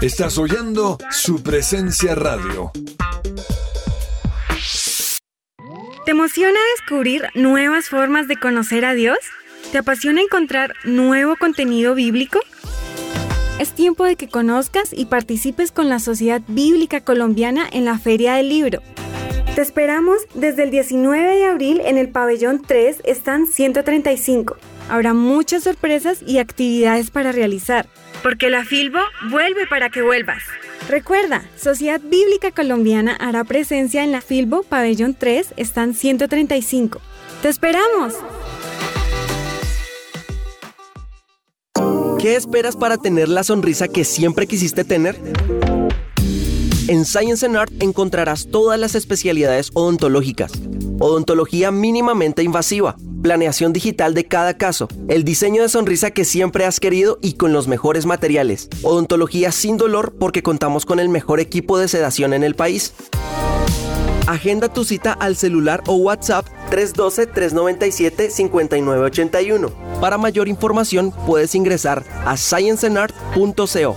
Estás oyendo su presencia radio. ¿Te emociona descubrir nuevas formas de conocer a Dios? ¿Te apasiona encontrar nuevo contenido bíblico? Es tiempo de que conozcas y participes con la Sociedad Bíblica Colombiana en la Feria del Libro. Te esperamos desde el 19 de abril en el pabellón 3, están 135. Habrá muchas sorpresas y actividades para realizar, porque la Filbo vuelve para que vuelvas. Recuerda, Sociedad Bíblica Colombiana hará presencia en la Filbo Pabellón 3, están 135. ¡Te esperamos! ¿Qué esperas para tener la sonrisa que siempre quisiste tener? En Science and Art encontrarás todas las especialidades odontológicas. Odontología mínimamente invasiva, planeación digital de cada caso, el diseño de sonrisa que siempre has querido y con los mejores materiales. Odontología sin dolor porque contamos con el mejor equipo de sedación en el país. Agenda tu cita al celular o WhatsApp 312-397-5981. Para mayor información puedes ingresar a scienceandart.co.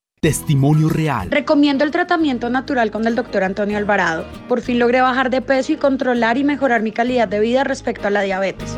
Testimonio real. Recomiendo el tratamiento natural con el doctor Antonio Alvarado. Por fin logré bajar de peso y controlar y mejorar mi calidad de vida respecto a la diabetes.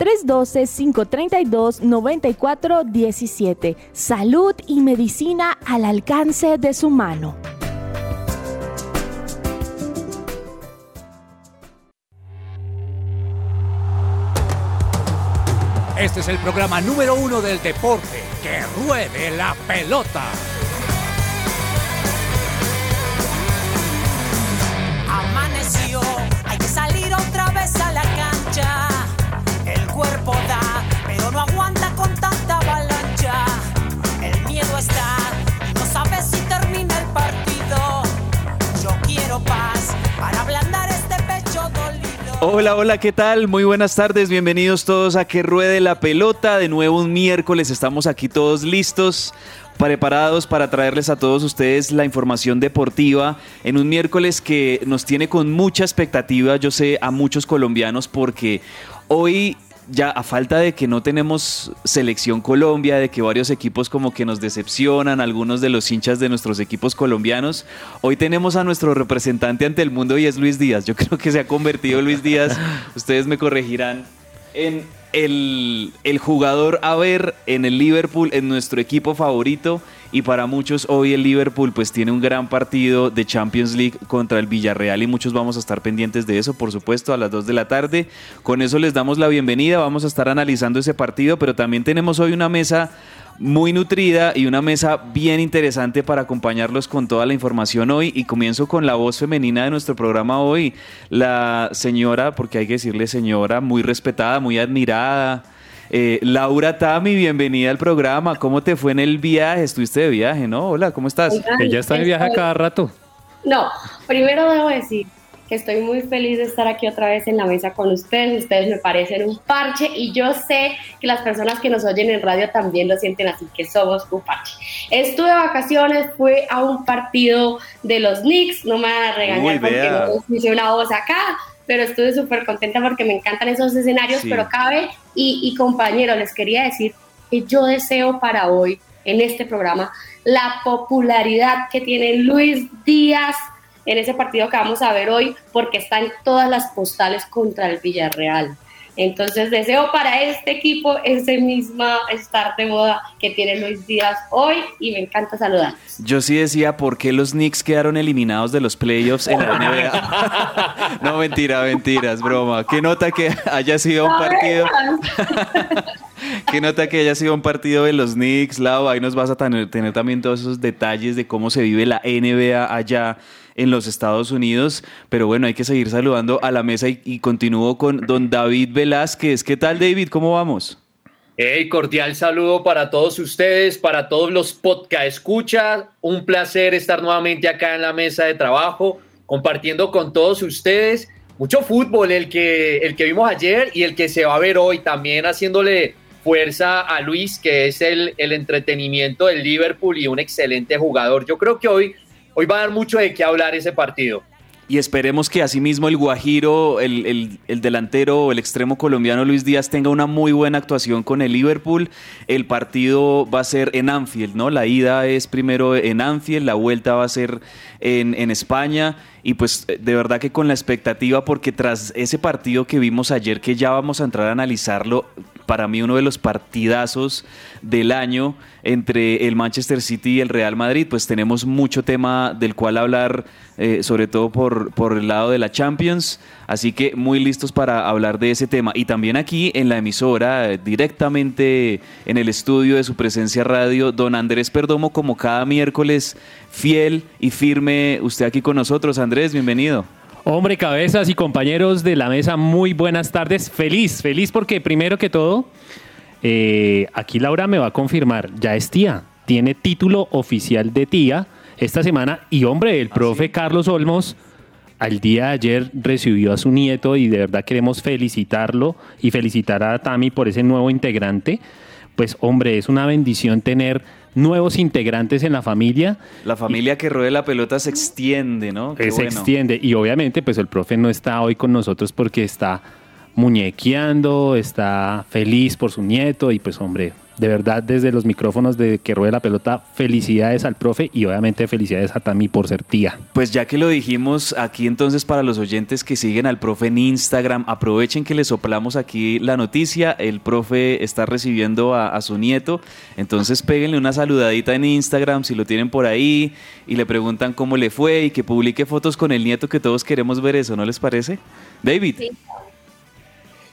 312-532-9417. Salud y medicina al alcance de su mano. Este es el programa número uno del deporte. Que ruede la pelota. Aguanta con tanta avalancha. El miedo está no si termina el partido. Yo quiero paz para ablandar este pecho dolido. Hola, hola, ¿qué tal? Muy buenas tardes, bienvenidos todos a Que Ruede la Pelota. De nuevo un miércoles, estamos aquí todos listos preparados para traerles a todos ustedes la información deportiva en un miércoles que nos tiene con mucha expectativa, yo sé, a muchos colombianos, porque hoy ya a falta de que no tenemos selección Colombia, de que varios equipos como que nos decepcionan, algunos de los hinchas de nuestros equipos colombianos, hoy tenemos a nuestro representante ante el mundo y es Luis Díaz. Yo creo que se ha convertido Luis Díaz, ustedes me corregirán, en el, jugador a ver en el Liverpool, en nuestro equipo favorito. Y para muchos hoy el Liverpool pues tiene un gran partido de Champions League contra el Villarreal y muchos vamos a estar pendientes de eso, por supuesto, a las 2 de la tarde. Con eso les damos la bienvenida, vamos a estar analizando ese partido, pero también tenemos hoy una mesa muy nutrida y una mesa bien interesante para acompañarlos con toda la información hoy. Y comienzo con la voz femenina de nuestro programa hoy, la señora, porque hay que decirle señora, muy respetada, muy admirada. Eh, Laura Tami, bienvenida al programa. ¿Cómo te fue en el viaje? Estuviste de viaje, ¿no? Hola, ¿cómo estás? Ella está de viaje cada rato. No, primero debo decir que estoy muy feliz de estar aquí otra vez en la mesa con ustedes. Ustedes me parecen un parche y yo sé que las personas que nos oyen en radio también lo sienten así, que somos un parche. Estuve de vacaciones, fui a un partido de los Knicks, no me van a regañar porque no hice una voz acá, pero estuve súper contenta porque me encantan esos escenarios, pero cabe y, y compañeros, les quería decir que yo deseo para hoy en este programa la popularidad que tiene Luis Díaz en ese partido que vamos a ver hoy, porque está en todas las postales contra el Villarreal. Entonces deseo para este equipo ese misma estar de moda que tiene Luis Díaz hoy y me encanta saludar. Yo sí decía por qué los Knicks quedaron eliminados de los playoffs en la NBA. no, mentira, mentira, es broma. ¿Qué nota que haya sido un partido? ¿Qué nota que haya sido un partido de los Knicks, Lau? Ahí nos vas a tener, tener también todos esos detalles de cómo se vive la NBA allá en los Estados Unidos. Pero bueno, hay que seguir saludando a la mesa y, continúo con don David Velázquez. ¿Qué tal, David? ¿Cómo vamos? Hey, cordial saludo para todos ustedes, para todos los podcast escucha. Un placer estar nuevamente acá en la mesa de trabajo, compartiendo con todos ustedes mucho fútbol, el que, el que vimos ayer y el que se va a ver hoy, también haciéndole fuerza a Luis, que es el, el entretenimiento del Liverpool y un excelente jugador. Yo creo que hoy hoy va a dar mucho de qué hablar ese partido. Y esperemos que asimismo el Guajiro, el, el, delantero o el extremo colombiano Luis Díaz tenga una muy buena actuación con el Liverpool. El partido va a ser en Anfield, ¿no? La ida es primero en Anfield, la vuelta va a ser en, en España. Y pues de verdad que con la expectativa, porque tras ese partido que vimos ayer, que ya vamos a entrar a analizarlo, para mí uno de los partidazos del año entre el Manchester City y el Real Madrid, pues tenemos mucho tema del cual hablar, eh, sobre todo por, por el lado de la Champions, así que muy listos para hablar de ese tema. Y también aquí en la emisora, directamente en el estudio de su presencia radio, don Andrés Perdomo, como cada miércoles, fiel y firme, usted aquí con nosotros. Andrés, bienvenido. Hombre, cabezas y compañeros de la mesa, muy buenas tardes. Feliz, feliz porque primero que todo, eh, aquí Laura me va a confirmar, ya es tía, tiene título oficial de tía esta semana y hombre, el ¿Ah, profe Carlos Olmos al día de ayer recibió a su nieto y de verdad queremos felicitarlo y felicitar a Tami por ese nuevo integrante. Pues hombre, es una bendición tener nuevos integrantes en la familia. La familia que ruede la pelota se extiende, ¿no? se extiende y obviamente pues el profe no está hoy con nosotros porque está muñequeando, está feliz por su nieto y pues hombre, de verdad desde los micrófonos de que ruede la pelota, felicidades al profe y obviamente felicidades a Tami por ser tía. Pues ya que lo dijimos aquí entonces para los oyentes que siguen al profe en Instagram, aprovechen que le soplamos aquí la noticia, el profe está recibiendo a, su nieto, entonces péguenle una saludadita en Instagram si lo tienen por ahí y le preguntan cómo le fue y que publique fotos con el nieto que todos queremos ver eso, ¿no les parece? David.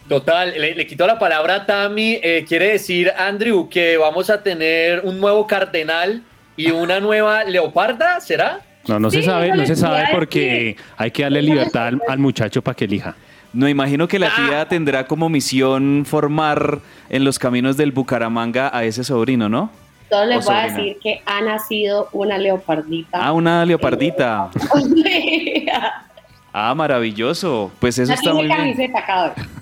Total, le, quito la palabra a Tami. Eh, quiere decir, Andrew, que vamos a tener un nuevo cardenal y una nueva leoparda, ¿será? No, no se sabe, no se sabe porque hay que darle libertad al, muchacho para que elija. No, imagino que la tía ah. tendrá como misión formar en los caminos del Bucaramanga a ese sobrino, ¿no? Solo les voy a decir que ha nacido una leopardita. Ah, una leopardita. ah, maravilloso. Pues eso está muy bien.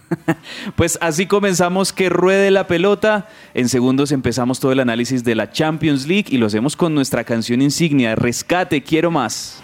Pues así comenzamos que ruede la pelota. En segundos empezamos todo el análisis de la Champions League y lo hacemos con nuestra canción insignia, Rescate, quiero más.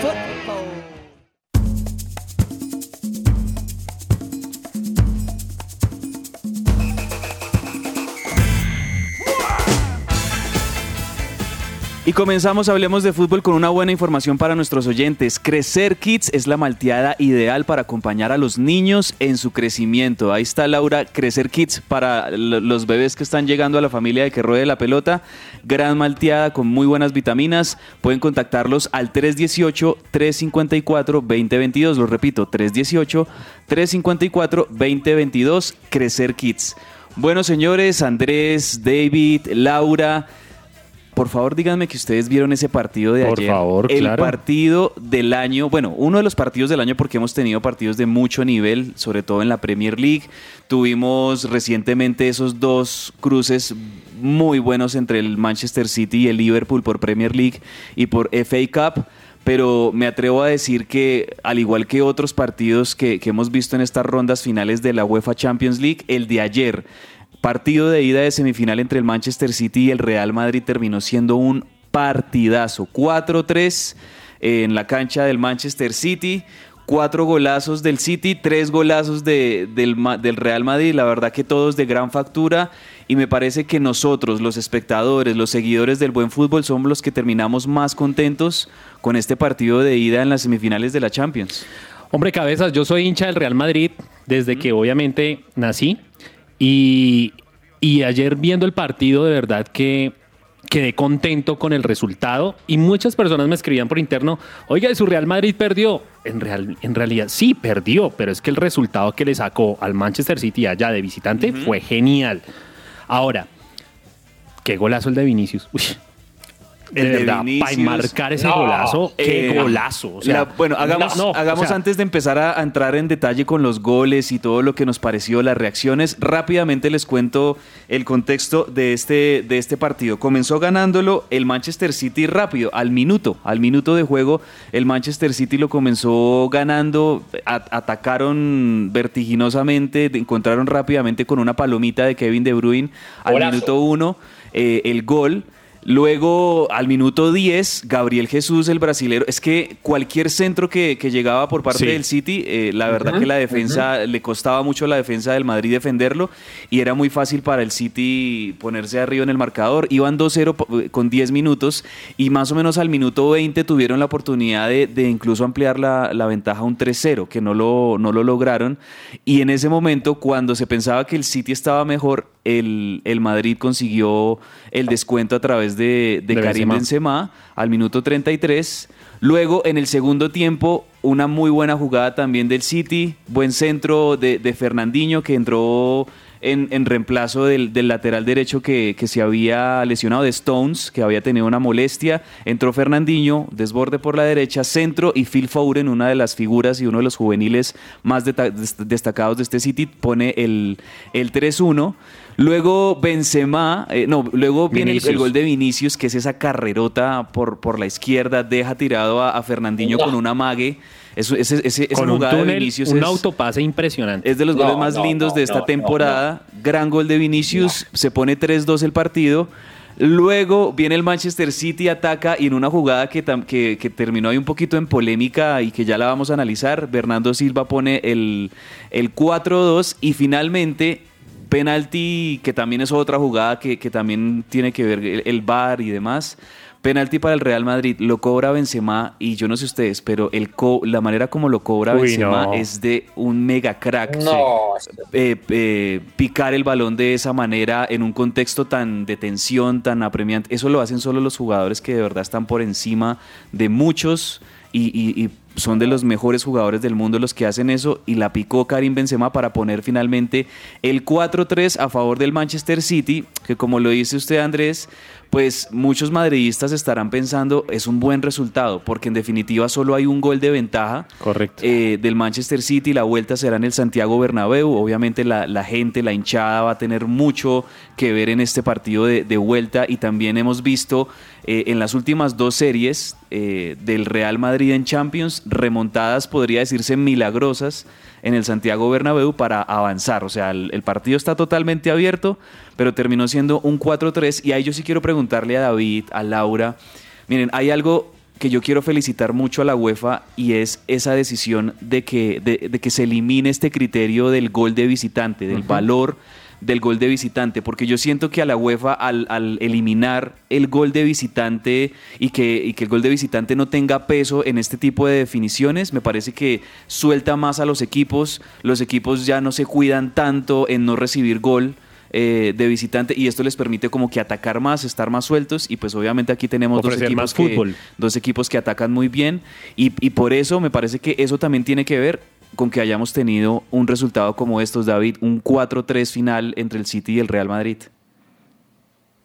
Y comenzamos, hablemos de fútbol con una buena información para nuestros oyentes. Crecer Kids es la malteada ideal para acompañar a los niños en su crecimiento. Ahí está Laura, Crecer Kids para los bebés que están llegando a la familia de que ruede la pelota. Gran malteada con muy buenas vitaminas. Pueden contactarlos al 318-354-2022. Lo repito, 318-354-2022. Crecer Kids. Bueno, señores, Andrés, David, Laura por favor díganme que ustedes vieron ese partido de por ayer. Por favor, El partido del año, bueno, uno de los partidos del año porque hemos tenido partidos de mucho nivel, sobre todo en la Premier League. Tuvimos recientemente esos dos cruces muy buenos entre el Manchester City y el Liverpool por Premier League y por FA Cup. pero me atrevo a decir que, al igual que otros partidos que, que hemos visto en estas rondas finales de la UEFA Champions League, el de ayer, partido de ida de semifinal entre el Manchester City y el Real Madrid, terminó siendo un partidazo. 4-3 en la cancha del Manchester City. Cuatro golazos del City, tres golazos de, del, del, Real Madrid, la verdad que todos de gran factura. Y me parece que nosotros, los espectadores, los seguidores del buen fútbol, somos los que terminamos más contentos con este partido de ida en las semifinales de la Champions. Hombre, cabezas, yo soy hincha del Real Madrid desde que obviamente nací y, y ayer viendo el partido de verdad que quedé contento con el resultado y muchas personas me escribían por interno, oiga, su Real Madrid perdió. En, real, en realidad sí perdió, pero es que el resultado que le sacó al Manchester City allá de visitante fue genial. Ahora, qué golazo el de Vinicius. Uy, de, verdad, para marcar ese golazo, qué eh, golazo. O sea, bueno, hagamos, no, hagamos o sea, antes de empezar a, entrar en detalle con los goles y todo lo que nos pareció, las reacciones, rápidamente les cuento el contexto de este, de este partido. Comenzó ganándolo el Manchester City rápido, al minuto, al minuto de juego, el Manchester City lo comenzó ganando, a, atacaron vertiginosamente, encontraron rápidamente con una palomita de Kevin De Bruyne al Golazo. minuto uno eh, el gol. Luego, al minuto 10, Gabriel Jesús, el brasilero. Es que cualquier centro que, que llegaba por parte Sí. del City, eh, la verdad que la defensa, le costaba mucho a la defensa del Madrid defenderlo y era muy fácil para el City ponerse arriba en el marcador. Iban 2-0 po- con 10 minutos y más o menos al minuto 20 tuvieron la oportunidad de, de incluso ampliar la, la ventaja a un 3-0, que no lo, no lo lograron. Y en ese momento, cuando se pensaba que el City estaba mejor, el, el Madrid consiguió el descuento a través de, de De Karim Benzema. Benzema al minuto 33. Luego, en el segundo tiempo, una muy buena jugada también del City. Buen centro de, de Fernandinho que entró en, en reemplazo del, del lateral derecho que, que se había lesionado de Stones, que había tenido una molestia. Entró Fernandinho, desborde por la derecha, centro y Phil Foden, una de las figuras y uno de los juveniles más destacados de este City, pone el, el 3-1. Luego Benzema, eh, no, luego viene el, gol de Vinicius, que es esa carrerota por, por la izquierda, deja tirado a, a Fernandinho con una mague. Eso, ese, ese, esa un jugada de túnel, Vinicius un es, autopase impresionante. es de los No, goles más no, lindos no, de esta no, temporada. Gran gol de Vinicius, se pone 3-2 el partido. Luego viene el Manchester City, ataca y en una jugada que, que terminó ahí un poquito en polémica y que ya la vamos a analizar, Bernardo Silva pone el, el 4-2 y finalmente penalti, que también es otra jugada que, que también tiene que ver el, el VAR y demás. Penalti para el Real Madrid, lo cobra Benzema y yo no sé ustedes, pero el co- la manera como lo cobra Uy, Benzema no. es de un mega crack. No, Eh, eh, picar el balón de esa manera en un contexto tan de tensión, tan apremiante, eso lo hacen solo los jugadores que de verdad están por encima de muchos y, y- y son de los mejores jugadores del mundo los que hacen eso y la picó Karim Benzema para poner finalmente el 4-3 a favor del Manchester City, que como lo dice usted Andrés, pues muchos madridistas estarán pensando es un buen resultado, porque en definitiva solo hay un gol de ventaja Correcto. eh, del Manchester City. La vuelta será en el Santiago Bernabéu. Obviamente la, la gente, la hinchada va a tener mucho que ver en este partido de, de vuelta y también hemos visto eh, en las últimas dos series eh, del Real Madrid en Champions remontadas, podría decirse, milagrosas en el Santiago Bernabéu para avanzar. O sea, el, el partido está totalmente abierto, pero terminó siendo un 4-3 y ahí yo sí quiero preguntarle a David, a Laura, miren, hay algo que yo quiero felicitar mucho a la UEFA y es esa decisión de que, de, de que se elimine este criterio del gol de visitante, del valor del gol de visitante, porque yo siento que a la UEFA al, al eliminar el gol de visitante y que, y que el gol de visitante no tenga peso en este tipo de definiciones, me parece que suelta más a los equipos, los equipos ya no se cuidan tanto en no recibir gol eh, de visitante y esto les permite como que atacar más, estar más sueltos y pues obviamente aquí tenemos dos equipos, más que, fútbol. dos equipos que atacan muy bien y, y por eso me parece que eso también tiene que ver con que hayamos tenido un resultado como estos, David, un 4-3 final entre el City y el Real Madrid.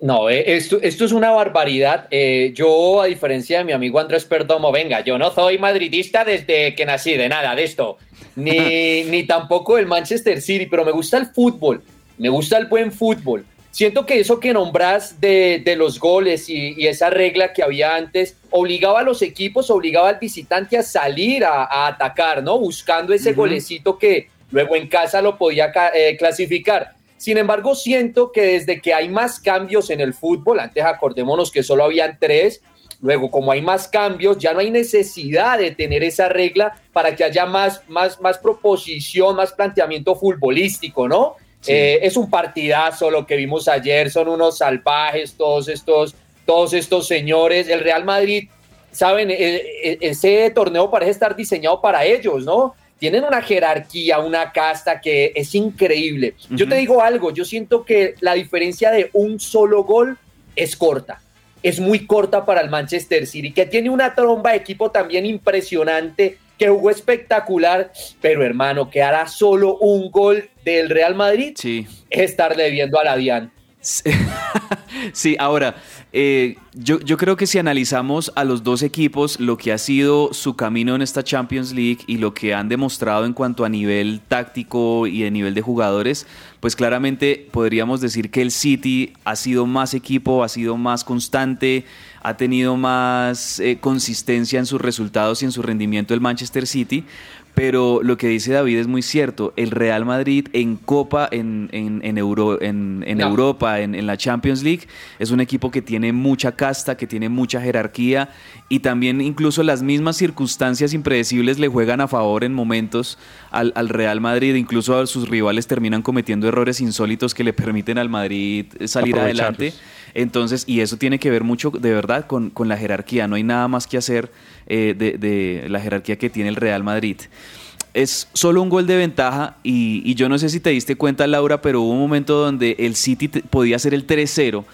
No, eh, esto, esto es una barbaridad. Eh, yo, a diferencia de mi amigo Andrés Perdomo, venga, yo no soy madridista desde que nací, de nada de esto, ni, ni tampoco el Manchester City, pero me gusta el fútbol, me gusta el buen fútbol. Siento que eso que nombras de, de los goles y, y, esa regla que había antes obligaba a los equipos, obligaba al visitante a salir a, a atacar, ¿no? Buscando ese uh -huh. golecito que luego en casa lo podía eh, clasificar. Sin embargo, siento que desde que hay más cambios en el fútbol, antes acordémonos que solo habían tres, luego como hay más cambios, ya no hay necesidad de tener esa regla para que haya más, más, más proposición, más planteamiento futbolístico, ¿no? Sí. Eh, es un partidazo lo que vimos ayer, son unos salvajes todos estos, todos estos señores. El Real Madrid, saben, e, ese torneo parece estar diseñado para ellos, ¿no? Tienen una jerarquía, una casta que es increíble. Uh -huh. Yo te digo algo, yo siento que la diferencia de un solo gol es corta. Es muy corta para el Manchester City, que tiene una tromba de equipo también impresionante que jugó espectacular, pero hermano, que hará solo un gol del Real Madrid, sí. es estar debiendo a la Dian. Sí, ahora, eh, yo, yo, creo que si analizamos a los dos equipos, lo que ha sido su camino en esta Champions League y lo que han demostrado en cuanto a nivel táctico y de nivel de jugadores, pues claramente podríamos decir que el City ha sido más equipo, ha sido más constante, ha tenido más eh, consistencia en sus resultados y en su rendimiento el Manchester City, pero lo que dice David es muy cierto. El Real Madrid en Copa, en, en, en, Euro, en, no. Europa, en, en, la Champions League, es un equipo que tiene mucha casta, que tiene mucha jerarquía y también incluso las mismas circunstancias impredecibles le juegan a favor en momentos al, al Real Madrid. Incluso sus rivales terminan cometiendo errores insólitos que le permiten al Madrid salir adelante. Entonces, y eso tiene que ver mucho de verdad con, con la jerarquía. No hay nada más que hacer eh, de, de, la jerarquía que tiene el Real Madrid. Es solo un gol de ventaja y, y, yo no sé si te diste cuenta, Laura, pero hubo un momento donde el City podía ser el 3-0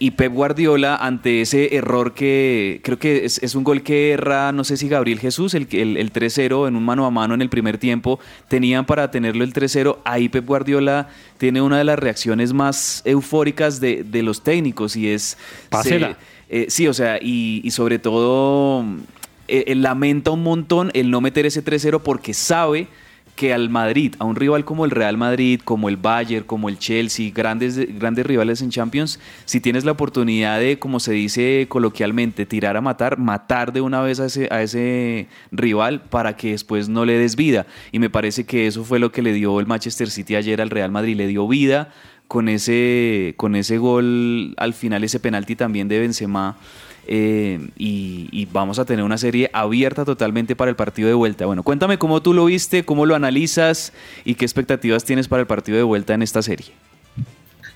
y Pep Guardiola ante ese error que creo que es, es un gol que erra, no sé si Gabriel Jesús, el, el, el 3-0 en un mano a mano en el primer tiempo, tenían para tenerlo el 3-0, ahí Pep Guardiola tiene una de las reacciones más eufóricas de, de los técnicos y es... Pásela. Se, eh, sí, o sea, y, y sobre todo eh, él lamenta un montón el no meter ese 3-0 porque sabe que al Madrid, a un rival como el Real Madrid, como el Bayern, como el Chelsea, grandes, grandes rivales en Champions, si tienes la oportunidad de, como se dice coloquialmente, tirar a matar, matar de una vez a ese, a ese rival para que después no le des vida. Y me parece que eso fue lo que le dio el Manchester City ayer al Real Madrid, le dio vida con ese, con ese gol al final, ese penalti también de Benzema. Eh, y, y, vamos a tener una serie abierta totalmente para el partido de vuelta. Bueno, cuéntame cómo tú lo viste, cómo lo analizas y qué expectativas tienes para el partido de vuelta en esta serie.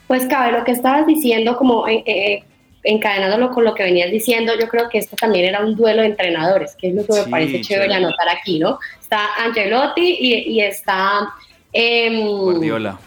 Pues cabe lo que estabas diciendo, como eh, eh, encadenándolo con lo que venías diciendo, yo creo que esto también era un duelo de entrenadores, que es lo que me parece chévere claro. anotar aquí, ¿no? Está Angelotti y, y está eh, Guardiola.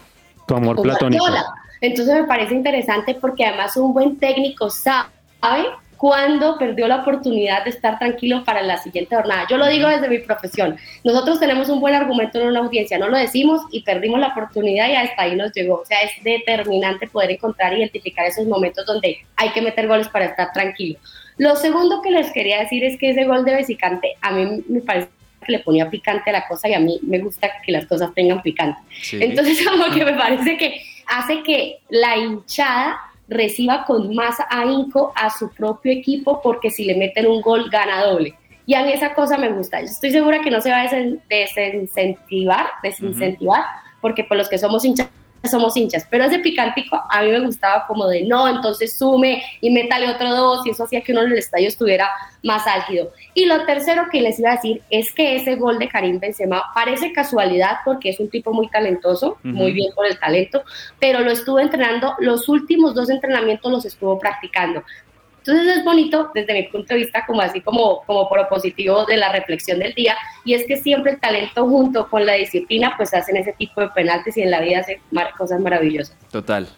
Tu amor platónico. Guardiola. Entonces me parece interesante porque además un buen técnico sabe cuando perdió la oportunidad de estar tranquilo para la siguiente jornada. Yo lo digo desde mi profesión. Nosotros tenemos un buen argumento en una audiencia, no lo decimos y perdimos la oportunidad y hasta ahí nos llegó. O sea, es determinante poder encontrar e identificar esos momentos donde hay que meter goles para estar tranquilo. Lo segundo que les quería decir es que ese gol de Besicante a mí me parece que le ponía picante a la cosa y a mí me gusta que las cosas tengan picante. Sí. Entonces, como que me parece que hace que la hinchada reciba con más ahínco a su propio equipo porque si le meten un gol gana doble. Y a mí esa cosa me gusta. Yo estoy segura que no se va a desincentivar, desincentivar, uh -huh. porque por los que somos hinchas somos hinchas, pero ese picantico a mí me gustaba como de no, entonces sume y métale otro dos y eso hacía que uno en el estadio estuviera más álgido. Y lo tercero que les iba a decir es que ese gol de Karim Benzema parece casualidad porque es un tipo muy talentoso, uh -huh. muy bien por el talento, pero lo estuvo entrenando, los últimos dos entrenamientos los estuvo practicando. Entonces es bonito desde mi punto de vista como así como, como propositivo de la reflexión del día y es que siempre el talento junto con la disciplina pues hacen ese tipo de penaltis y en la vida hacen cosas maravillosas. Total.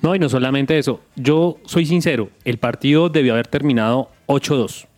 No, y no solamente eso, yo soy sincero, el partido debió haber terminado 8-2.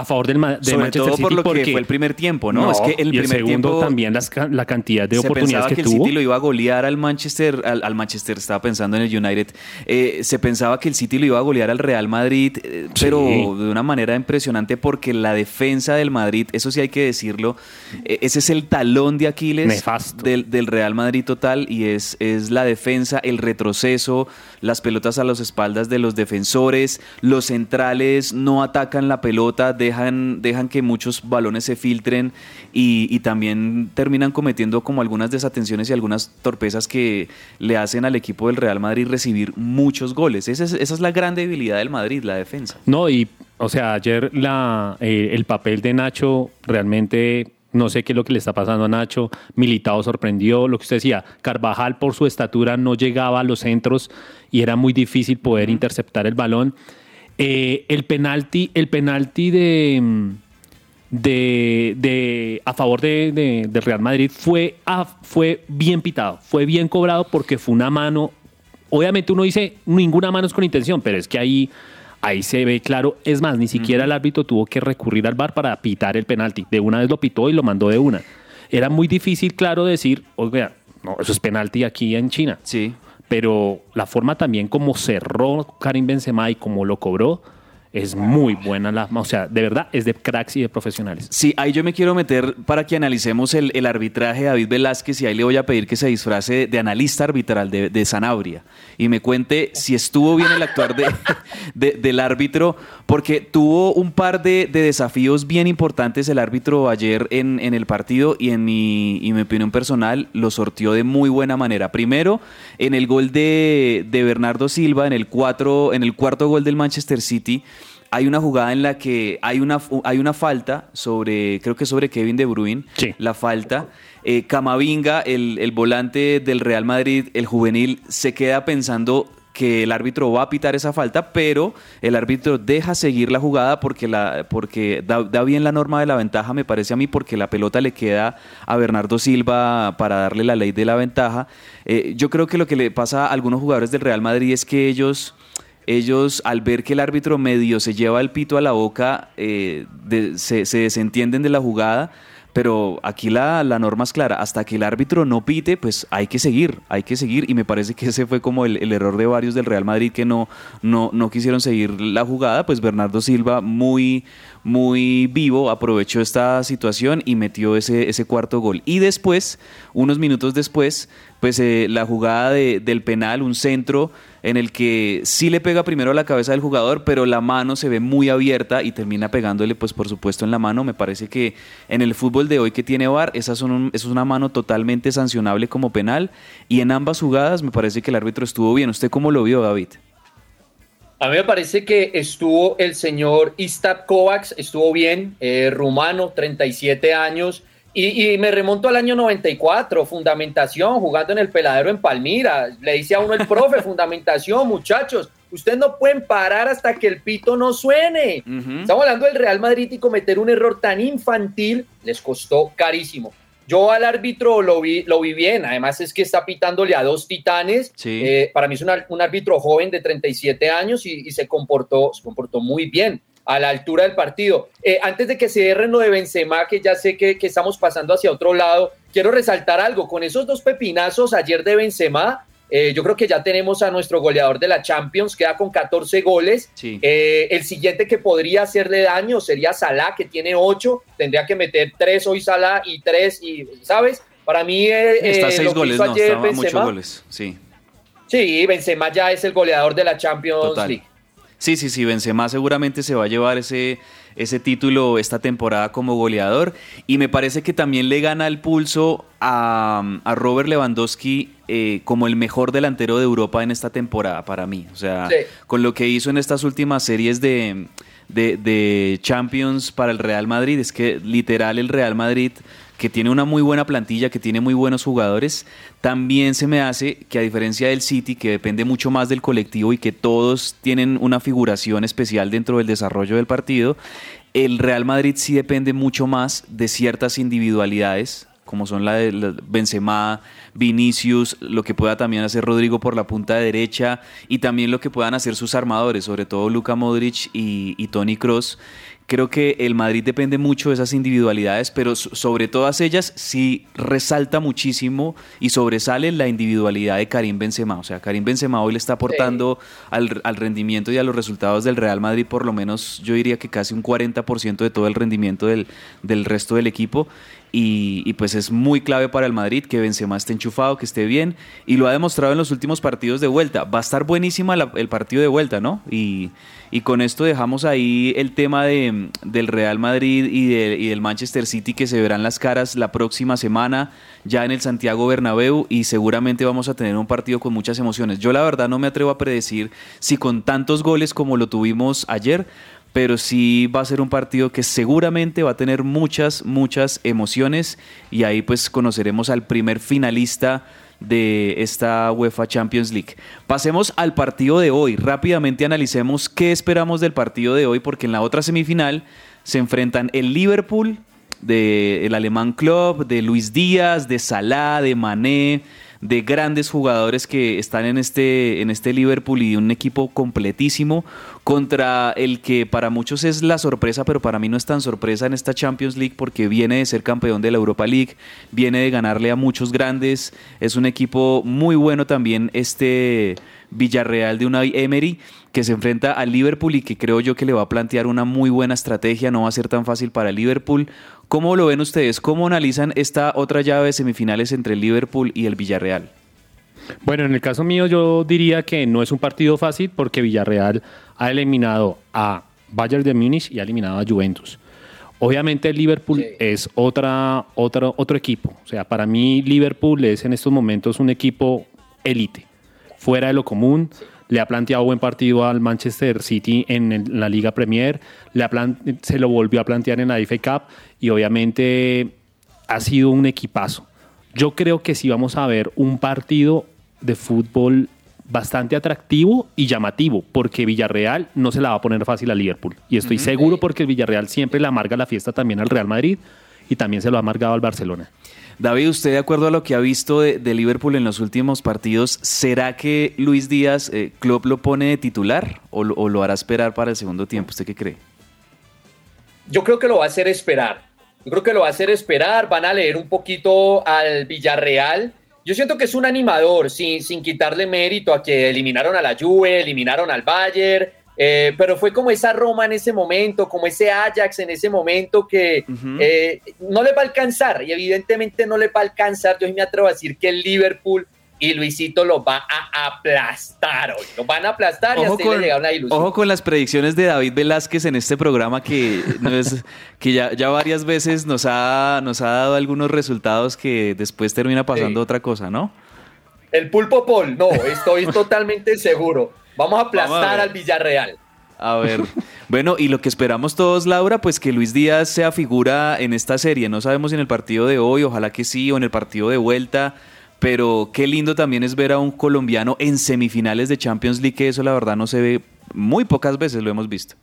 A favor del, Ma- de Sobre Manchester todo City por lo que porque fue el primer tiempo, ¿no? Es que el y primer segundo tiempo también las la cantidad de se oportunidades pensaba que, que, el tuvo. City lo iba a golear al Manchester, al, al Manchester, estaba pensando en el United. Eh, se pensaba que el City lo iba a golear al Real Madrid, eh, Sí. pero de una manera impresionante porque la defensa del Madrid, eso sí hay que decirlo, eh, ese es el talón de Aquiles del, del Real Madrid total y es, es la defensa, el retroceso, las pelotas a las espaldas de los defensores, los centrales no atacan la pelota, dejan, dejan que muchos balones se filtren y, y también terminan cometiendo como algunas desatenciones y algunas torpezas que le hacen al equipo del Real Madrid recibir muchos goles. Esa es, esa es la gran debilidad del Madrid, la defensa. No, y o sea, ayer la, eh, el papel de Nacho realmente no sé qué es lo que le está pasando a Nacho. Militado sorprendió, lo que usted decía, Carvajal por su estatura no llegaba a los centros y era muy difícil poder interceptar el balón. Eh, el penalti, el penalti de, mm, de, de- a favor de, de- del Real Madrid fue, a- fue bien pitado, fue bien cobrado porque fue una mano. Obviamente uno dice ninguna mano es con intención, pero es que ahí, ahí se ve claro. Es más, ni siquiera el árbitro tuvo que recurrir al bar para pitar el penalti. De una vez lo pitó y lo mandó de una. Era muy difícil, claro, decir, oiga, no, eso es penalti aquí en China. Sí. Pero la forma también como cerró Karim Benzema y como lo cobró es muy buena. La, o sea, de verdad es de cracks y de profesionales. Sí, ahí yo me quiero meter para que analicemos el, el arbitraje de David Velázquez y ahí le voy a pedir que se disfrace de, analista arbitral de, de Sanabria y me cuente si estuvo bien el actuar de, de- del árbitro, porque tuvo un par de, de desafíos bien importantes el árbitro ayer en, en el partido y en mi, y mi opinión personal lo sortió de muy buena manera. Primero, en el gol de, de Bernardo Silva, en el, cuatro, en el cuarto gol del Manchester City, hay una jugada en la que hay una, hay una falta sobre, creo que sobre Kevin De Bruyne, la falta. Eh, Camavinga, el, el volante del Real Madrid, el juvenil, se queda pensando que el árbitro va a pitar esa falta, pero el árbitro deja seguir la jugada porque, la, porque da, da bien la norma de la ventaja, me parece a mí, porque la pelota le queda a Bernardo Silva para darle la ley de la ventaja. Eh, yo creo que lo que le pasa a algunos jugadores del Real Madrid es que ellos ellos al ver que el árbitro medio se lleva el pito a la boca, eh, se, se desentienden de la jugada, pero aquí la, la norma es clara, hasta que el árbitro no pite, pues hay que seguir, hay que seguir, y me parece que ese fue como el, el error de varios del Real Madrid que no, no, no quisieron seguir la jugada, pues Bernardo Silva muy, muy vivo aprovechó esta situación y metió ese, ese cuarto gol. Y después, unos minutos después, pues eh, la jugada de- del penal, un centro en el que sí le pega primero a la cabeza del jugador, pero la mano se ve muy abierta y termina pegándole, pues por supuesto, en la mano. Me parece que en el fútbol de hoy que tiene VAR, esa, son es una mano totalmente sancionable como penal. Y en ambas jugadas me parece que el árbitro estuvo bien. ¿Usted cómo lo vio, David? A mí me parece que estuvo el señor Istap Kovacs, estuvo bien, eh, rumano, 37 años, y, y me remonto al año 94, fundamentación, jugando en el peladero en Palmira. Le dice a uno el profe, fundamentación, muchachos, ustedes no pueden parar hasta que el pito no suene. Estamos hablando del Real Madrid y cometer un error tan infantil les costó carísimo. Yo al árbitro lo vi, lo vi bien, además es que está pitándole a dos titanes. Sí. Eh, para mí es un, un árbitro joven de 37 años y, y se, comportó, se comportó muy bien a la altura del partido. Eh, antes de que se cierren lo de Benzema, que ya sé que, que estamos pasando hacia otro lado, quiero resaltar algo. Con esos dos pepinazos ayer de Benzema, eh, yo creo que ya tenemos a nuestro goleador de la Champions, queda con 14 goles. Eh, el siguiente que podría hacerle daño sería Salah, que tiene 8. Tendría que meter 3 hoy Salah y 3, y, ¿sabes? Para mí, eh, Está eh, seis lo que goles, hizo no, ayer estaba muchos Benzema- goles. Sí. Sí, Benzema ya es el goleador de la Champions Total. League. Sí, sí, sí, Benzema seguramente se va a llevar ese, ese título esta temporada como goleador y me parece que también le gana el pulso a, a Robert Lewandowski eh, como el mejor delantero de Europa en esta temporada para mí. O sea, Sí. con lo que hizo en estas últimas series de, de, de Champions para el Real Madrid, es que literal el Real Madrid que tiene una muy buena plantilla, que tiene muy buenos jugadores, también se me hace que a diferencia del City, que depende mucho más del colectivo y que todos tienen una figuración especial dentro del desarrollo del partido, el Real Madrid sí depende mucho más de ciertas individualidades, como son la de Benzema, Vinicius, lo que pueda también hacer Rodrigo por la punta derecha y también lo que puedan hacer sus armadores, sobre todo Luka Modric y, y Tony Cross, Creo que el Madrid depende mucho de esas individualidades, pero sobre todas ellas sí resalta muchísimo y sobresale la individualidad de Karim Benzema. O sea, Karim Benzema hoy le está aportando al, al, rendimiento y a los resultados del Real Madrid por lo menos yo diría que casi un 40% de todo el rendimiento del, del resto del equipo. Y, pues es muy clave para el Madrid que Benzema esté enchufado, que esté bien y lo ha demostrado en los últimos partidos de vuelta. Va a estar buenísima el partido de vuelta, ¿no? Y, con esto dejamos ahí el tema de, del Real Madrid y, y, del Manchester City que se verán las caras la próxima semana ya en el Santiago Bernabéu y seguramente vamos a tener un partido con muchas emociones. Yo la verdad no me atrevo a predecir si con tantos goles como lo tuvimos ayer, pero sí va a ser un partido que seguramente va a tener muchas, muchas emociones y ahí pues conoceremos al primer finalista de esta UEFA Champions League. Pasemos al partido de hoy. Rápidamente analicemos qué esperamos del partido de hoy porque en la otra semifinal se enfrentan el Liverpool del alemán club, de Luis Díaz, de Salah, de Mané, de grandes jugadores que están en este, en este Liverpool y un equipo completísimo contra el que para muchos es la sorpresa, pero para mí no es tan sorpresa en esta Champions League porque viene de ser campeón de la Europa League, viene de ganarle a muchos grandes, es un equipo muy bueno también este Villarreal de Unai Emery que se enfrenta al Liverpool y que creo yo que le va a plantear una muy buena estrategia, no va a ser tan fácil para Liverpool. ¿Cómo lo ven ustedes? ¿Cómo analizan esta otra llave de semifinales entre el Liverpool y el Villarreal? Bueno, en el caso mío yo diría que no es un partido fácil porque Villarreal ha eliminado a Bayern de Múnich y ha eliminado a Juventus. Obviamente el Liverpool es otra, otra, otro equipo. O sea, para mí Liverpool es en estos momentos un equipo élite, fuera de lo común le ha planteado buen partido al Manchester City en, la Liga Premier, le se lo volvió a plantear en la FA Cup y obviamente ha sido un equipazo. Yo creo que sí vamos a ver un partido de fútbol bastante atractivo y llamativo, porque Villarreal no se la va a poner fácil a Liverpool. Y estoy seguro porque el Villarreal siempre le amarga la fiesta también al Real Madrid y también se lo ha amargado al Barcelona. David, usted de acuerdo a lo que ha visto de, Liverpool en los últimos partidos, ¿será que Luis Díaz, eh, Klopp lo pone de titular o, lo hará esperar para el segundo tiempo? ¿Usted qué cree? Yo creo que lo va a hacer esperar. Yo creo que lo va a hacer esperar. Van a leer un poquito al Villarreal. Yo siento que es un animador, sin, sin quitarle mérito a que eliminaron a la Juve, eliminaron al Bayern, eh, pero fue como esa Roma en ese momento, como ese Ajax en ese momento que eh, no le va a alcanzar y evidentemente no le va a alcanzar. Yo me atrevo a decir que el Liverpool y Luisito lo va a aplastar hoy. Lo van a aplastar y hasta con, le llega una ilusión. Ojo con las predicciones de David Velázquez en este programa que, que ya, ya, varias veces nos ha, nos ha dado algunos resultados que después termina pasando otra cosa, ¿no? El pulpo Pol, no, estoy totalmente seguro. Vamos a aplastar al Villarreal. A ver. Bueno, y lo que esperamos todos, Laura, pues que Luis Díaz sea figura en esta serie. No sabemos si en el partido de hoy, ojalá que sí, o en el partido de vuelta. Pero qué lindo también es ver a un colombiano en semifinales de Champions League, que eso la verdad no se ve muy pocas veces, lo hemos visto.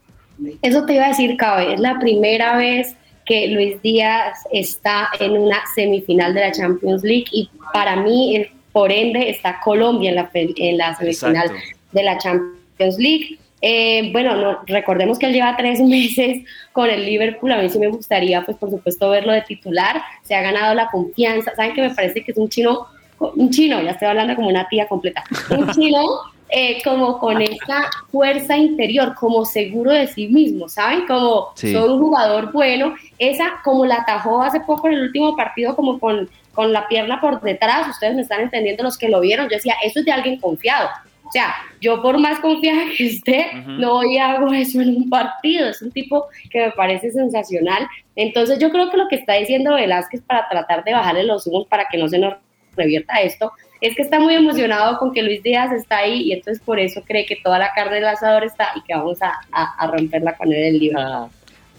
Eso te iba a decir, Cabe, es la primera vez que Luis Díaz está en una semifinal de la Champions League y para mí, por ende, está Colombia en la, en la semifinal de la Champions League. Eh, bueno, recordemos que él lleva tres meses con el Liverpool. A mí sí me gustaría, pues por supuesto, verlo de titular. Se ha ganado la confianza. ¿Saben que me parece que es un chino? Un chino, ya estoy hablando como una tía completa. Un chino eh, como con esa fuerza interior, como seguro de sí mismo, ¿saben? Como soy un jugador bueno. Esa, como la atajó hace poco en el último partido, como con, con la pierna por detrás. Ustedes me están entendiendo los que lo vieron. Yo decía, eso es de alguien confiado sea, yo por más confiada que esté, no voy a hago eso en un partido. Es un tipo que me parece sensacional. Entonces yo creo que lo que está diciendo Velázquez para tratar de bajarle los humos para que no se nos revierta esto, es que está muy emocionado con que Luis Díaz está ahí y entonces por eso cree que toda la carne del asador está y que vamos a, romperla con él el libro. Ah.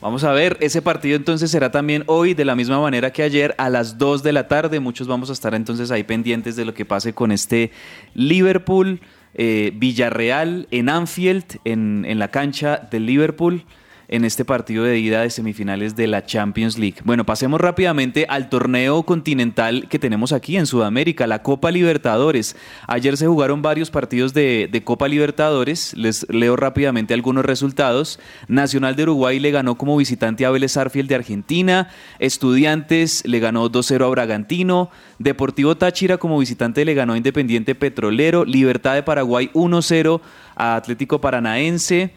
Vamos a ver, ese partido entonces será también hoy de la misma manera que ayer a las 2 de la tarde. Muchos vamos a estar entonces ahí pendientes de lo que pase con este Liverpool. Eh, Villarreal en Anfield, en, la cancha del Liverpool. En este partido de ida de semifinales de la Champions League. Bueno, pasemos rápidamente al torneo continental que tenemos aquí en Sudamérica, la Copa Libertadores. Ayer se jugaron varios partidos de, Copa Libertadores, les leo rápidamente algunos resultados. Nacional de Uruguay le ganó como visitante a Vélez Arfiel de Argentina, Estudiantes le ganó 2-0 a Bragantino, Deportivo Táchira como visitante le ganó a Independiente Petrolero, Libertad de Paraguay 1-0 a Atlético Paranaense.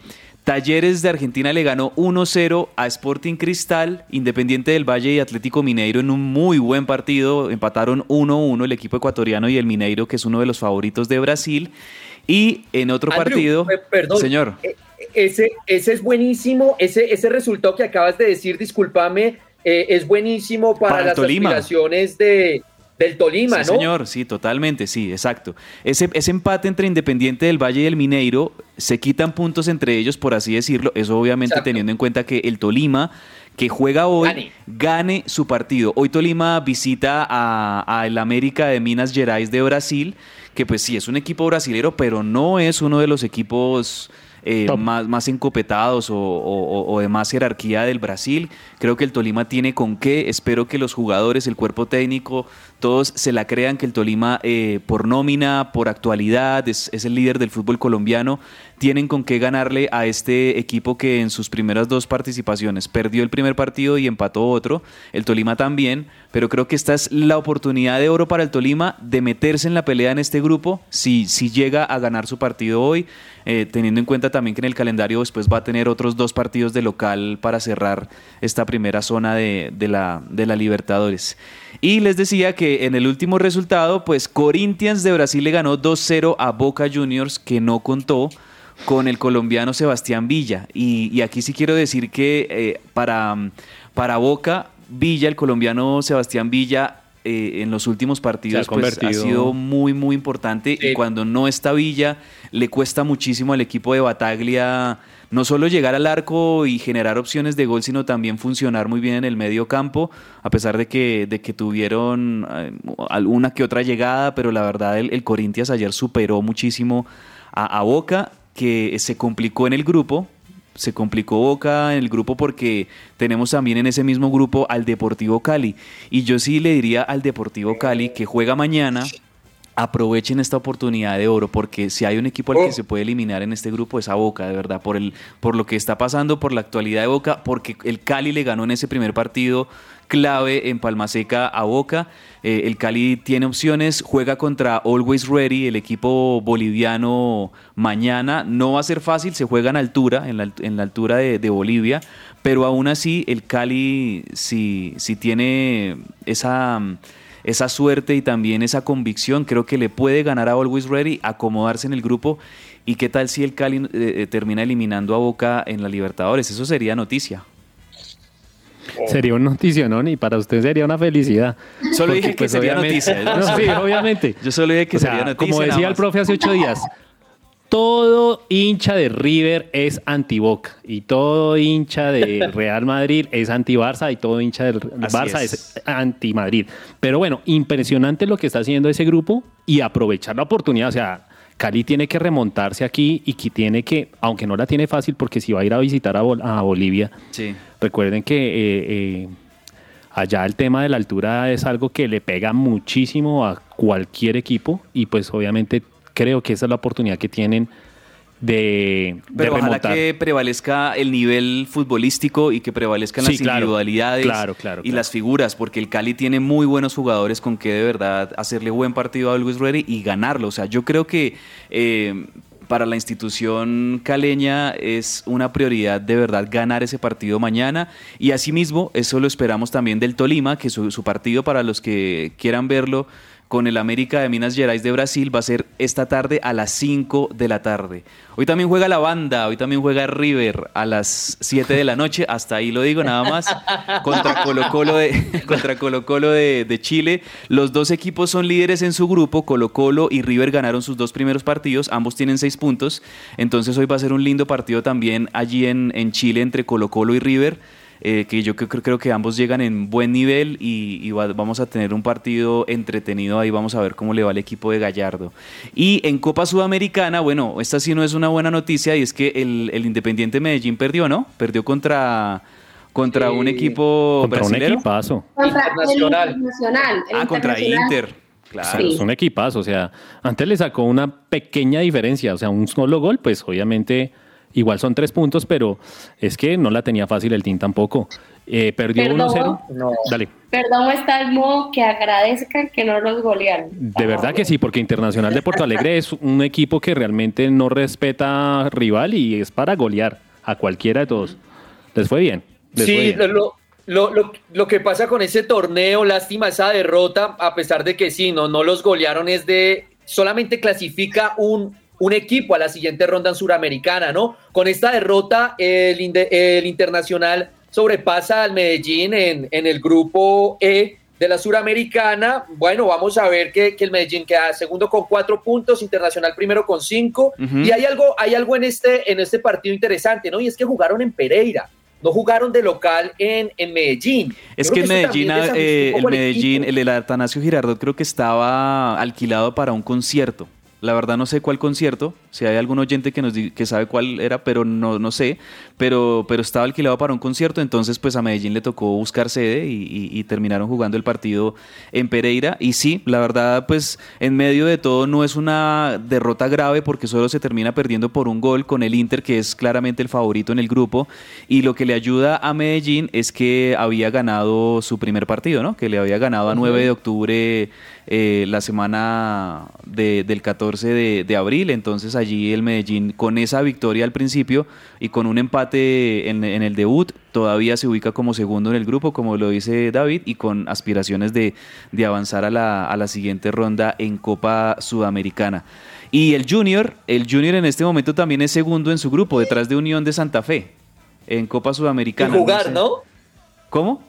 Talleres de Argentina le ganó 1-0 a Sporting Cristal, Independiente del Valle y Atlético Mineiro en un muy buen partido. Empataron 1-1 el equipo ecuatoriano y el Mineiro, que es uno de los favoritos de Brasil. Y en otro Andrew, partido, eh, perdón, señor. eh, Ese, ese es buenísimo, ese, ese resultado que acabas de decir, discúlpame, eh, es buenísimo para, las Tolima. aspiraciones de, del Tolima, Sí, ¿no? señor, sí, totalmente, sí, exacto. Ese, ese empate entre Independiente del Valle y el Mineiro, se quitan puntos entre ellos, por así decirlo. Eso obviamente Exacto. teniendo en cuenta que el Tolima, que juega hoy, Gane. gane, su partido. Hoy Tolima visita a, a el América de Minas Gerais de Brasil, que pues sí, es un equipo brasilero, pero no es uno de los equipos... eh, más, más encopetados o, o- o de más jerarquía del Brasil. Creo que el Tolima tiene con qué. Espero que los jugadores, el cuerpo técnico, todos se la crean que el Tolima, eh, por nómina, por actualidad, es, el líder del fútbol colombiano. Tienen con qué ganarle a este equipo que en sus primeras dos participaciones perdió el primer partido y empató otro. El Tolima también. Pero creo que esta es la oportunidad de oro para el Tolima de meterse en la pelea en este grupo si, si llega a ganar su partido hoy, eh, teniendo en cuenta también que en el calendario después va a tener otros dos partidos de local para cerrar esta primera zona de, de la, de la Libertadores. Y les decía que en el último resultado, pues Corinthians de Brasil le ganó 2-0 a Boca Juniors, que no contó con el colombiano Sebastián Villa. Y, y aquí sí quiero decir que eh, para, para Boca, Villa, el colombiano Sebastián Villa, eh, en los últimos partidos ha pues, ha sido muy, muy importante. Sí. Y cuando no está Villa, le cuesta muchísimo al equipo de Bataglia no solo llegar al arco y generar opciones de gol, sino también funcionar muy bien en el medio campo, a pesar de que, de que tuvieron eh, alguna que otra llegada, pero la verdad el, el Corinthians ayer superó muchísimo a, a Boca, que se complicó en el grupo, se complicó Boca en el grupo porque tenemos también en ese mismo grupo al Deportivo Cali. Y yo sí le diría al Deportivo Cali que juega mañana, aprovechen esta oportunidad de oro porque si hay un equipo al que Oh. se puede eliminar en este grupo es a Boca, de verdad, por el por lo que está pasando, por la actualidad de Boca, porque el Cali le ganó en ese primer partido clave en Palmaseca a Boca. Eh, el Cali tiene opciones, juega contra Always Ready, el equipo boliviano mañana. No va a ser fácil, se juega en altura, en la, en la altura de, de Bolivia, pero aún así el Cali si, si tiene esa esa suerte y también esa convicción, creo que le puede ganar a Always Ready, acomodarse en el grupo. ¿Y qué tal si el Cali eh, eh, termina eliminando a Boca en la Libertadores? Eso sería noticia. Sería un noticionón y para usted sería una felicidad. Solo dije Porque, que sería obviamente- noticia. No, sí, obviamente. Yo solo dije que O sea, sería noticia. como decía el profe hace ocho días, todo hincha de River es anti-Boca y todo hincha de Real Madrid es anti-Barça y todo hincha del Así Barça es. es, anti-Madrid. Pero bueno, impresionante lo que está haciendo ese grupo y aprovechar la oportunidad. O sea, Cali tiene que remontarse aquí y que tiene que, aunque no la tiene fácil porque si va a ir a visitar a, Bol- a Bolivia, Sí. Recuerden que eh, eh, allá el tema de la altura es algo que le pega muchísimo a cualquier equipo y pues obviamente creo que esa es la oportunidad que tienen de, de Pero ojalá remontar. que prevalezca el nivel futbolístico y que prevalezcan Sí, las claro. individualidades Claro, claro, y las figuras, porque el Cali tiene muy buenos jugadores con que de verdad hacerle buen partido a Luis Ready y ganarlo. O sea, yo creo que eh, para la institución caleña es una prioridad de verdad ganar ese partido mañana y asimismo eso lo esperamos también del Tolima, que su, su partido para los que quieran verlo con el América de Minas Gerais de Brasil va a ser esta tarde a las 5 de la tarde. Hoy también juega la banda, hoy también juega River a las 7 de la noche, hasta ahí lo digo nada más, contra Colo Colo de, contra Colo -Colo de, de Chile. Los dos equipos son líderes en su grupo, Colo Colo y River ganaron sus dos primeros partidos, ambos tienen 6 puntos, entonces hoy va a ser un lindo partido también allí en, en Chile entre Colo Colo y River. Eh, que yo creo, creo que ambos llegan en buen nivel y, y va- vamos a tener un partido entretenido ahí, vamos a ver cómo le va al equipo de Gallardo. Y en Copa Sudamericana, bueno, esta sí no es una buena noticia y es que el, el Independiente Medellín perdió, ¿no? Perdió contra, contra un equipo Contra un equipazo. Contra Internacional. el internacional. el Ah, contra. Inter. Claro. Es un equipazo, o sea, antes le sacó una pequeña diferencia, o sea, un solo gol, pues obviamente igual son tres puntos, pero es que no la tenía fácil el Team tampoco. Eh, perdió Perdón. 1-0. No. Dale. Perdón, está el modo que agradezcan que no los golearon. De verdad que sí, porque Internacional de Porto Alegre es un equipo que realmente no respeta rival y es para golear a cualquiera de todos. Les fue bien. les fue Sí, bien. lo, lo, lo, lo que pasa con ese torneo, lástima esa derrota, a pesar de que sí, no, no los golearon, es de solamente clasifica un, un equipo a la siguiente ronda en Suramericana, ¿no? Con esta derrota, el, el Internacional sobrepasa al Medellín en, en el grupo E de la Suramericana. Bueno, vamos a ver que, que el Medellín queda segundo con cuatro puntos, Internacional primero con cinco. Y hay algo, hay algo en, este, en este partido interesante, ¿no? Y es que jugaron en Pereira. No jugaron de local en, en Medellín. Es que el eso también Medellín, eh, el Medellín, el del Atanasio Girardot creo que estaba alquilado para un concierto. La verdad no sé cuál concierto, si hay algún oyente que nos que sabe cuál era, pero no, no sé, pero, pero estaba alquilado para un concierto, entonces pues a Medellín le tocó buscar sede y, y- y terminaron jugando el partido en Pereira. Y sí, la verdad pues en medio de todo no es una derrota grave porque solo se termina perdiendo por un gol con el Inter, que es claramente el favorito en el grupo, y lo que le ayuda a Medellín es que había ganado su primer partido, ¿no? Que le había ganado a 9 de octubre eh, la semana de- del 14 de, de abril. Entonces allí el Medellín con esa victoria al principio y con un empate en, en el debut todavía se ubica como segundo en el grupo, como lo dice David, y con aspiraciones de, de avanzar a la, a la siguiente ronda en Copa Sudamericana. Y el Junior, el Junior en este momento también es segundo en su grupo, detrás de Unión de Santa Fe, en Copa Sudamericana. ¿Cómo?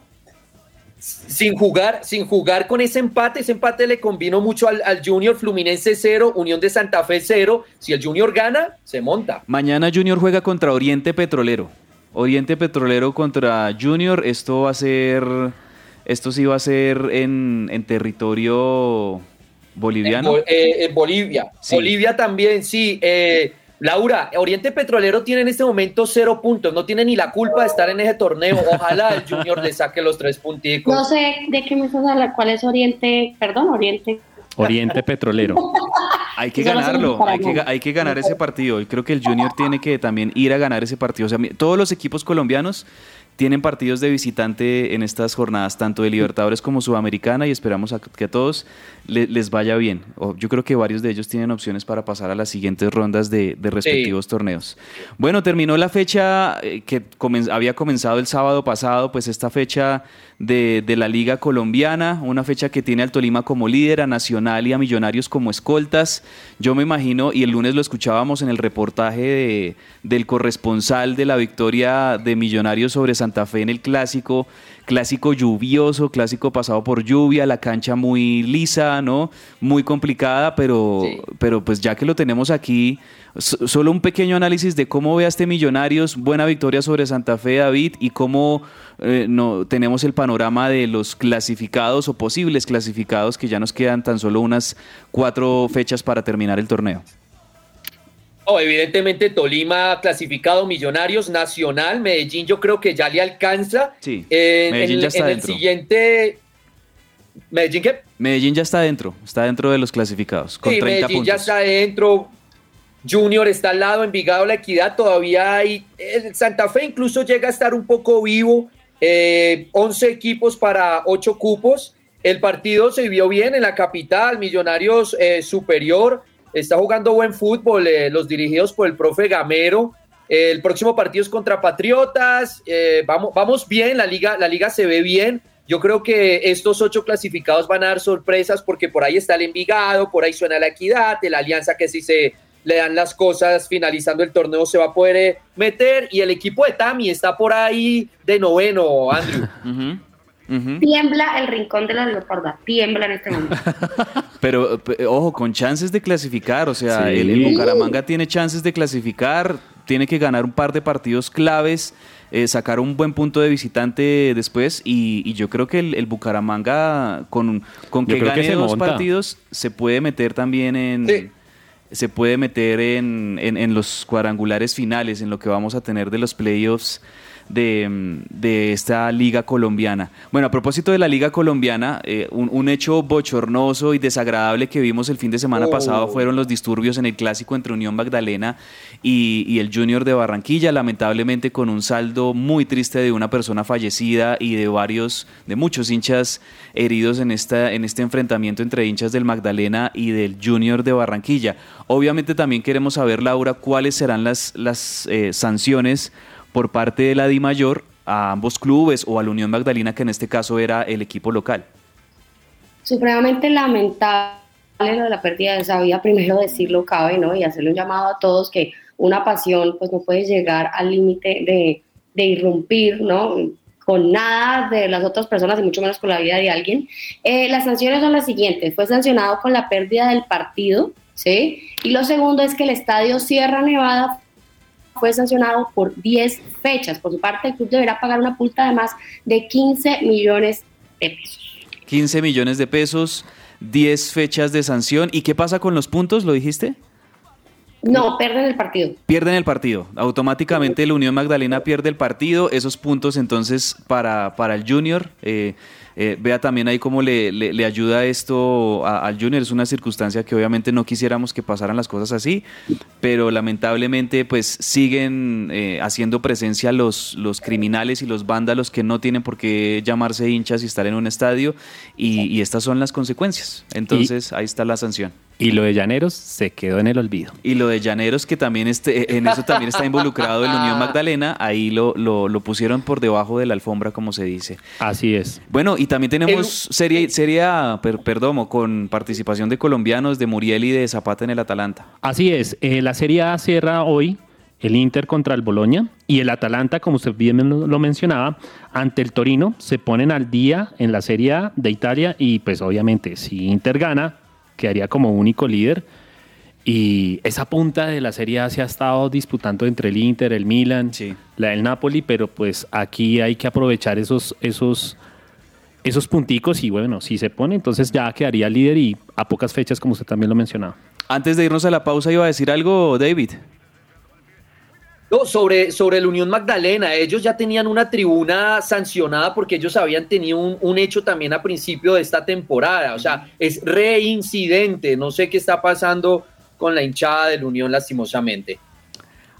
Sin jugar, sin jugar con ese empate, ese empate le convino mucho al, al Junior Fluminense 0, Unión de Santa Fe 0. Si el Junior gana, se monta. Mañana Junior juega contra Oriente Petrolero. Oriente Petrolero contra Junior. Esto va a ser. Esto sí va a ser en, en territorio En, boliviano. Bo- eh, en Bolivia. Sí. Bolivia también, sí. Eh, Laura, Oriente Petrolero tiene en este momento cero puntos, no tiene ni la culpa de estar en ese torneo. Ojalá el Junior le saque los tres punticos. No sé de qué me estás hablando. ¿Cuál es Oriente? Perdón, Oriente. Oriente Petrolero. Hay que Eso ganarlo, hay que, hay que ganar ese partido. Y creo que el Junior tiene que también ir a ganar ese partido. O sea, todos los equipos colombianos tienen partidos de visitante en estas jornadas, tanto de Libertadores como Sudamericana, y esperamos a que a todos le- les vaya bien. Yo creo que varios de ellos tienen opciones para pasar a las siguientes rondas de, de respectivos torneos. Bueno, terminó la fecha eh, que comen- había comenzado el sábado pasado, pues esta fecha de, de la Liga Colombiana, una fecha que tiene al Tolima como líder, a Nacional y a Millonarios como escoltas. Yo me imagino, y el lunes lo escuchábamos en el reportaje de- del corresponsal de la victoria de Millonarios sobre Santa Fe en el clásico, clásico lluvioso, clásico pasado por lluvia, la cancha muy lisa, ¿no? Muy complicada, pero, pero pues ya que lo tenemos aquí, so- solo un pequeño análisis de cómo ve a este Millonarios, buena victoria sobre Santa Fe, David, y cómo eh, no, tenemos el panorama de los clasificados o posibles clasificados, que ya nos quedan tan solo unas cuatro fechas para terminar el torneo. Oh, evidentemente Tolima clasificado, Millonarios, Nacional, Medellín yo creo que ya le alcanza. Sí, En, Medellín en- ya está en el dentro. siguiente... ¿Medellín qué? Medellín ya está dentro, está dentro de los clasificados, con sí, 30 Medellín ya está dentro. Junior está al lado, Envigado, La Equidad todavía hay. el Santa Fe incluso llega a estar un poco vivo. eh, 11 equipos para 8 cupos. El partido se vio bien en la capital, Millonarios eh, superior. Está jugando buen fútbol, eh, los dirigidos por el profe Gamero. Eh, el próximo partido es contra Patriotas. eh, vamos, bien, la liga, la liga se ve bien. Yo creo que estos ocho clasificados van a dar sorpresas porque por ahí está el Envigado, por ahí suena la Equidad, la Alianza que si se le dan las cosas finalizando el torneo se va a poder eh, meter y el equipo de Tami está por ahí de noveno, Andrew. Tiembla el rincón de la leoparda. Tiembla en este momento. Pero, pe- ojo, con chances de clasificar, o sea, Sí. el, el Bucaramanga tiene chances de clasificar, tiene que ganar un par de partidos claves eh, sacar un buen punto de visitante después y, y yo creo que el, el Bucaramanga con, con que gane dos monta. partidos se puede meter también en... Se puede meter en, en- en los cuadrangulares finales, en lo que vamos a tener de los playoffs de, de esta liga colombiana. Bueno, a propósito de la liga colombiana, eh, un, un hecho bochornoso y desagradable que vimos el fin de semana Oh. pasado fueron los disturbios en el clásico entre Unión Magdalena y, y el Junior de Barranquilla, lamentablemente con un saldo muy triste de una persona fallecida y de varios, de muchos hinchas heridos en, esta, en este enfrentamiento entre hinchas del Magdalena y del Junior de Barranquilla. Obviamente también queremos saber, Laura, cuáles serán las, las eh, sanciones por parte de la DIMAYOR a ambos clubes o a la Unión Magdalena, que en este caso era el equipo local. supremamente lamentable lo de la pérdida de esa vida, primero decirlo cabe, ¿no? Y hacerle un llamado a todos que una pasión pues no puede llegar al límite de, de irrumpir, ¿no? Con nada de las otras personas y mucho menos con la vida de alguien. Eh, las sanciones son las siguientes. Fue sancionado con la pérdida del partido, ¿sí? Y lo segundo es que el estadio Sierra Nevada fue sancionado por 10 fechas. Por su parte, el club deberá pagar una multa de más de 15 millones de pesos. 15 millones de pesos, 10 fechas de sanción. ¿Y qué pasa con los puntos? ¿Lo dijiste? No, pierden el partido. Pierden el partido. Automáticamente la Unión Magdalena pierde el partido. Esos puntos entonces para, para el Junior. eh, eh, vea también ahí cómo le, le- le ayuda esto a- al Junior. Es una circunstancia que obviamente no quisiéramos que pasaran las cosas así, pero lamentablemente pues siguen eh, haciendo presencia los, los criminales y los vándalos que no tienen por qué llamarse hinchas y estar en un estadio y, y estas son las consecuencias. Entonces ahí está la sanción. Y lo de Llaneros se quedó en el olvido. Y lo de Llaneros, que también este, en eso también está involucrado el Unión Magdalena, ahí lo, lo, lo pusieron por debajo de la alfombra, como se dice. Así es. Bueno, y también tenemos serie, serie A, per- Perdomo, con participación de colombianos, de Muriel y de Zapata en el Atalanta. Así es, eh, la Serie A cierra hoy el Inter contra el Boloña y el Atalanta, como usted bien lo lo mencionaba, ante el Torino se ponen al día en la Serie A de Italia y pues obviamente si Inter gana quedaría como único líder y esa punta de la Serie A se ha estado disputando entre el Inter, el Milan, la del Napoli, pero pues aquí hay que aprovechar esos esos esos punticos y bueno, si se pone entonces ya quedaría líder y a pocas fechas como usted también lo mencionaba. Antes de irnos a la pausa, iba a decir algo, David. No, sobre, sobre la Unión Magdalena, ellos ya tenían una tribuna sancionada porque ellos habían tenido un, un hecho también a principio de esta temporada, o sea, es reincidente, no sé qué está pasando con la hinchada de la Unión lastimosamente.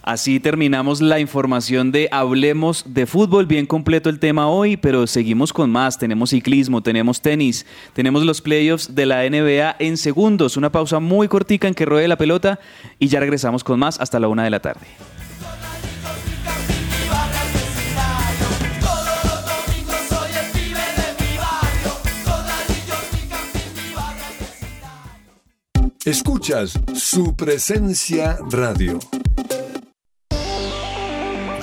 Así terminamos la información de Hablemos de Fútbol. Bien completo el tema hoy, pero seguimos con más. Tenemos ciclismo, tenemos tenis, tenemos los playoffs de la NBA en segundos. Una pausa muy cortica en que ruede la pelota y ya regresamos con más hasta la una de la tarde. Escuchas su presencia radio.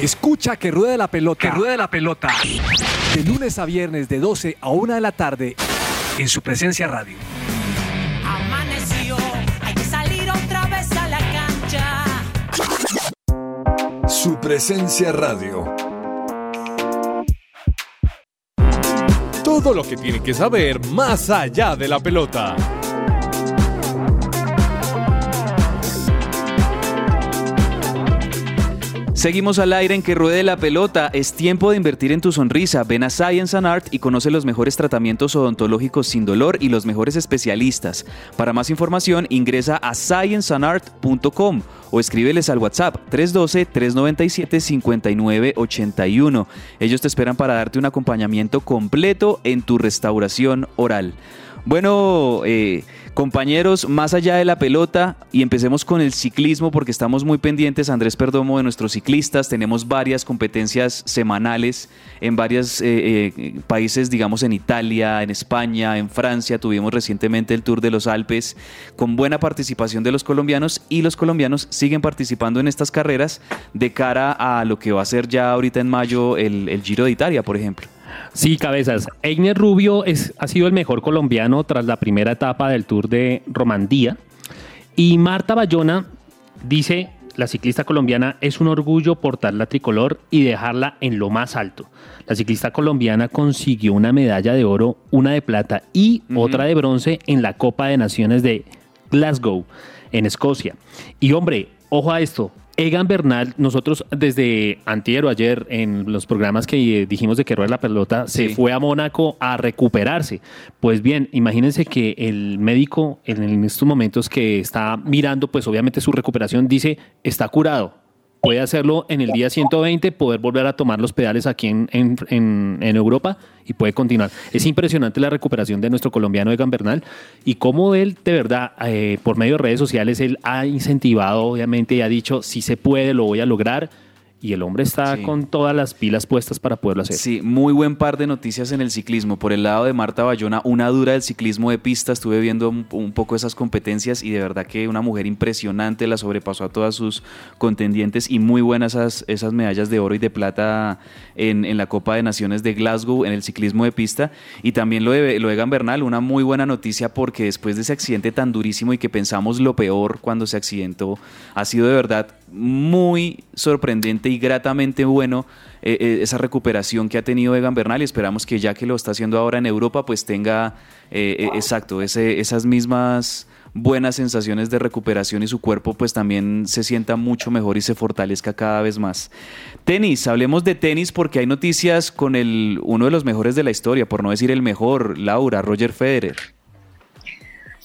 Escucha que ruede la pelota. Que ruede la pelota. De lunes a viernes de 12 a 1 de la tarde en su presencia radio. Amaneció, hay que salir otra vez a la cancha. Su presencia radio. Todo lo que tiene que saber más allá de la pelota. Seguimos al aire en que ruede la pelota. Es tiempo de invertir en tu sonrisa. Ven a Science and Art y conoce los mejores tratamientos odontológicos sin dolor y los mejores especialistas. Para más información, ingresa a scienceandart.com o escríbeles al WhatsApp 312-397-5981. Ellos te esperan para darte un acompañamiento completo en tu restauración oral. Bueno, eh, compañeros, más allá de la pelota, y empecemos con el ciclismo porque estamos muy pendientes, Andrés Perdomo, de nuestros ciclistas. Tenemos varias competencias semanales en varios países, digamos en Italia, en España, en Francia. Tuvimos recientemente el Tour de los Alpes con buena participación de los colombianos y los colombianos siguen participando en estas carreras de cara a lo que va a ser ya ahorita en mayo el Giro de Italia, por ejemplo. Sí, cabezas. Einer Rubio es, ha sido el mejor colombiano tras la primera etapa del Tour de Romandía. Y Marta Bayona dice, la ciclista colombiana es un orgullo portar la tricolor y dejarla en lo más alto. La ciclista colombiana consiguió una medalla de oro, una de plata y otra de bronce en la Copa de Naciones de Glasgow, en Escocia. Y hombre, ojo a esto, Egan Bernal, nosotros desde antier o ayer en los programas que dijimos de que rueda la pelota, se fue a Mónaco a recuperarse. Pues bien, imagínense que el médico en estos momentos que está mirando, pues obviamente su recuperación dice, está curado, puede hacerlo en el día 120, poder volver a tomar los pedales aquí en, en, en, en Europa y puede continuar. Es impresionante la recuperación de nuestro colombiano Egan Bernal y cómo él, de verdad, eh, por medio de redes sociales, él ha incentivado, obviamente, y ha dicho, si se puede, lo voy a lograr y el hombre está Sí. con todas las pilas puestas para poderlo hacer. Sí, muy buen par de noticias en el ciclismo. Por el lado de Marta Bayona, una dura del ciclismo de pista. Estuve viendo un, un poco esas competencias y de verdad que una mujer impresionante la sobrepasó a todas sus contendientes y muy buenas esas, esas medallas de oro y de plata en, en la Copa de Naciones de Glasgow en el ciclismo de pista. Y también lo de, lo de Egan Bernal, una muy buena noticia porque después de ese accidente tan durísimo y que pensamos lo peor cuando se accidentó, ha sido de verdad muy sorprendente y gratamente bueno eh, eh, esa recuperación que ha tenido Egan Bernal y esperamos que ya que lo está haciendo ahora en Europa, pues tenga eh, exacto ese, esas mismas buenas sensaciones de recuperación y su cuerpo pues también se sienta mucho mejor y se fortalezca cada vez más. Tenis, hablemos de tenis porque hay noticias con el uno de los mejores de la historia, por no decir el mejor, Laura, Roger Federer.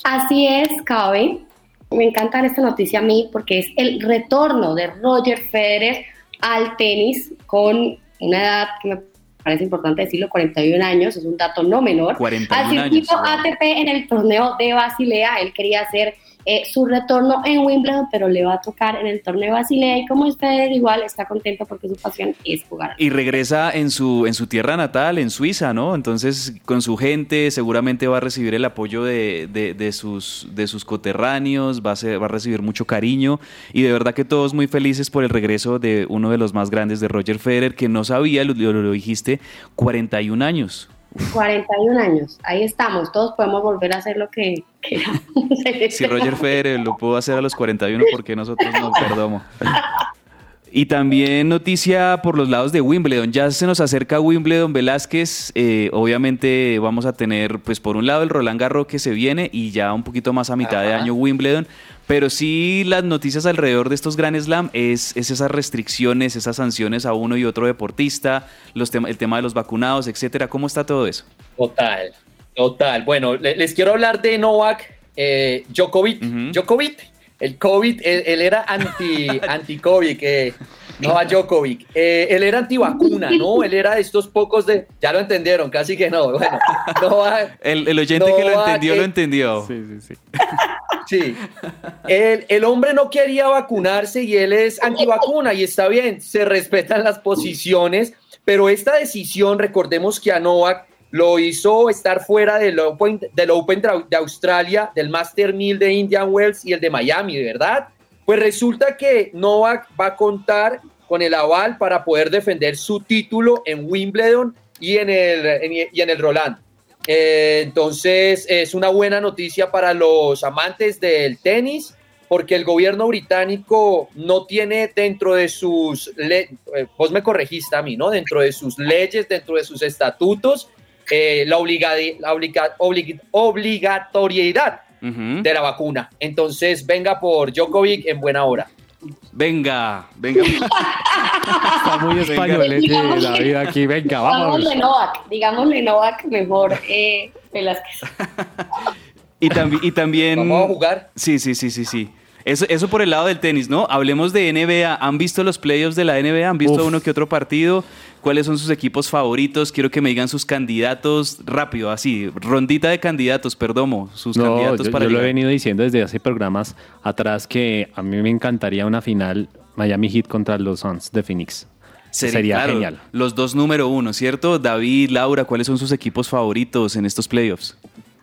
Así es, Cabe. Me encanta esta noticia a mí porque es el retorno de Roger Federer al tenis con una edad que me parece importante decirlo, 41 años, es un dato no menor. 41 al años, circuito wow. ATP en el torneo de Basilea. Él quería hacer eh, su retorno en Wimbledon, pero le va a tocar en el torneo de Basilea. Y como es Federer, igual está contento porque su pasión es jugar. Y regresa en su, en su tierra natal, en Suiza, ¿no? Entonces, con su gente, seguramente va a recibir el apoyo de, de- de sus, de sus coterráneos, va a, ser- va a recibir mucho cariño. Y de verdad que todos muy felices por el regreso de uno de los más grandes de Roger Federer, que no sabía, lo, lo- lo dijiste, 41 años. 41 años, ahí estamos. Todos podemos volver a hacer lo que queramos. Si Roger Federer lo pudo hacer a los 41, ¿por qué nosotros no? Perdomo. Y también noticia por los lados de Wimbledon. Ya se nos acerca Wimbledon Velázquez. Eh, obviamente vamos a tener, pues por un lado el Roland Garros que se viene y ya un poquito más a mitad de año Wimbledon. Pero sí las noticias alrededor de estos Grand Slam es, es esas restricciones, esas sanciones a uno y otro deportista, los el tema de los vacunados, etcétera. ¿Cómo está todo eso? Total, total. Bueno, le- les quiero hablar de Novak eh, Djokovic. Djokovic, el COVID, él, él era anti, anti-COVID, eh, Novak Djokovic. Eh, él era antivacuna, ¿no? Él era de estos pocos de... Ya lo entendieron, casi que no. Bueno, Novak... El, el oyente que lo entendió, eh, lo entendió. Sí, sí, sí. Sí. El, el hombre no quería vacunarse y él es antivacuna y está bien, se respetan las posiciones, Pero esta decisión, recordemos que a Novak lo hizo estar fuera del Open, del Open de Australia, del Master 1000 de Indian Wells y el de Miami, ¿verdad? Pues resulta que Novak va a contar con el aval para poder defender su título en Wimbledon y en el, y en el Roland. Eh, entonces es una buena noticia para los amantes del tenis porque el gobierno británico no tiene dentro de sus, eh, vos me corregiste a mí, ¿no? Dentro de sus leyes, dentro de sus estatutos, eh, la, obligatoriedad de la vacuna. Entonces, venga por Djokovic en buena hora. Venga, venga. Está muy español la vida aquí. Venga, vamos. Digámosle Novak, digámosle Novak mejor eh, Velázquez. y, y también. Vamos a jugar. Sí, sí, sí, sí, sí. Eso, eso por el lado del tenis, ¿no? Hablemos de NBA. ¿Han visto los playoffs de la NBA? ¿Han visto uno que otro partido? ¿Cuáles son sus equipos favoritos? Quiero que me digan sus candidatos rápido, así, rondita de candidatos, Perdomo, sus candidatos yo, para Yo lo he venido diciendo desde hace programas atrás que a mí me encantaría una final Miami Heat contra los Suns de Phoenix. Sería, genial. Los dos número uno, ¿cierto? David, Laura, ¿cuáles son sus equipos favoritos en estos playoffs?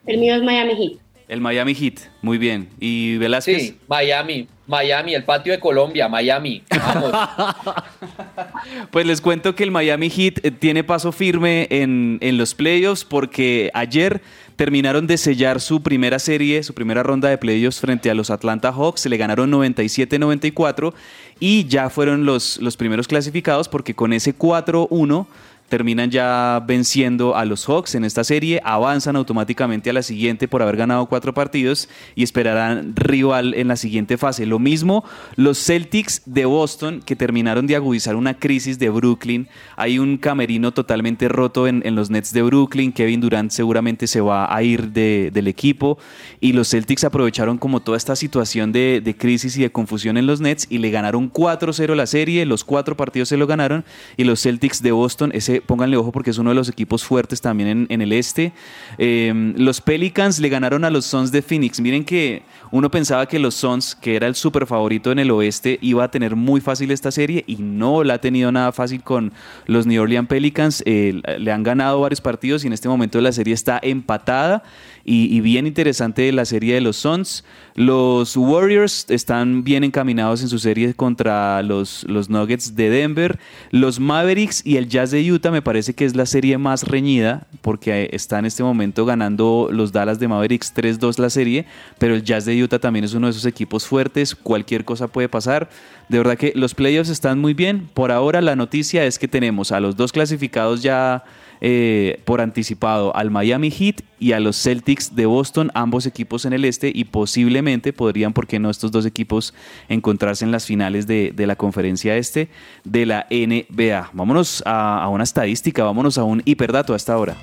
El mío es Miami Heat. El Miami Heat, muy bien. ¿Y Velázquez? Sí, Miami, Miami, el patio de Colombia, Miami. Vamos. pues les cuento que el Miami Heat eh, tiene paso firme en, en los playoffs porque ayer terminaron de sellar su primera serie, su primera ronda de playoffs frente a los Atlanta Hawks, se le ganaron 97-94 y ya fueron los, los primeros clasificados porque con ese 4-1 terminan ya venciendo a los Hawks en esta serie, avanzan automáticamente a la siguiente por haber ganado cuatro partidos y esperarán rival en la siguiente fase. Lo mismo los Celtics de Boston que terminaron de agudizar una crisis de Brooklyn. Hay un camerino totalmente roto en, los Nets de Brooklyn. Kevin Durant seguramente se va a ir del equipo y los Celtics aprovecharon como toda esta situación de, de crisis y de confusión en los Nets y le ganaron 4-0 la serie. Los cuatro partidos se lo ganaron y los Celtics de Boston, ese pónganle ojo porque es uno de los equipos fuertes también en, el este. Em, los Pelicans le ganaron a los Suns de Phoenix. Miren que uno pensaba que los Suns, que era el super favorito en el oeste, iba a tener muy fácil esta serie y no la ha tenido nada fácil con los New Orleans Pelicans. Eh, le han ganado varios partidos y en este momento la serie está empatada y, bien interesante la serie de los Suns. Los Warriors están bien encaminados en su serie contra los, los Nuggets de Denver. Los Mavericks y el Jazz de Utah me parece que es la serie más reñida porque está en este momento ganando los Dallas de Mavericks 3-2 la serie, pero el Jazz de Utah también es uno de esos equipos fuertes, cualquier cosa puede pasar. De verdad que los playoffs están muy bien. Por ahora la noticia es que tenemos a los dos clasificados ya eh, por anticipado al Miami Heat y a los Celtics de Boston, ambos equipos en el este, y posiblemente podrían, ¿por qué no, estos dos equipos encontrarse en las finales de, la conferencia este de la NBA? Vámonos a, una estadística, vámonos a un hiperdato hasta ahora.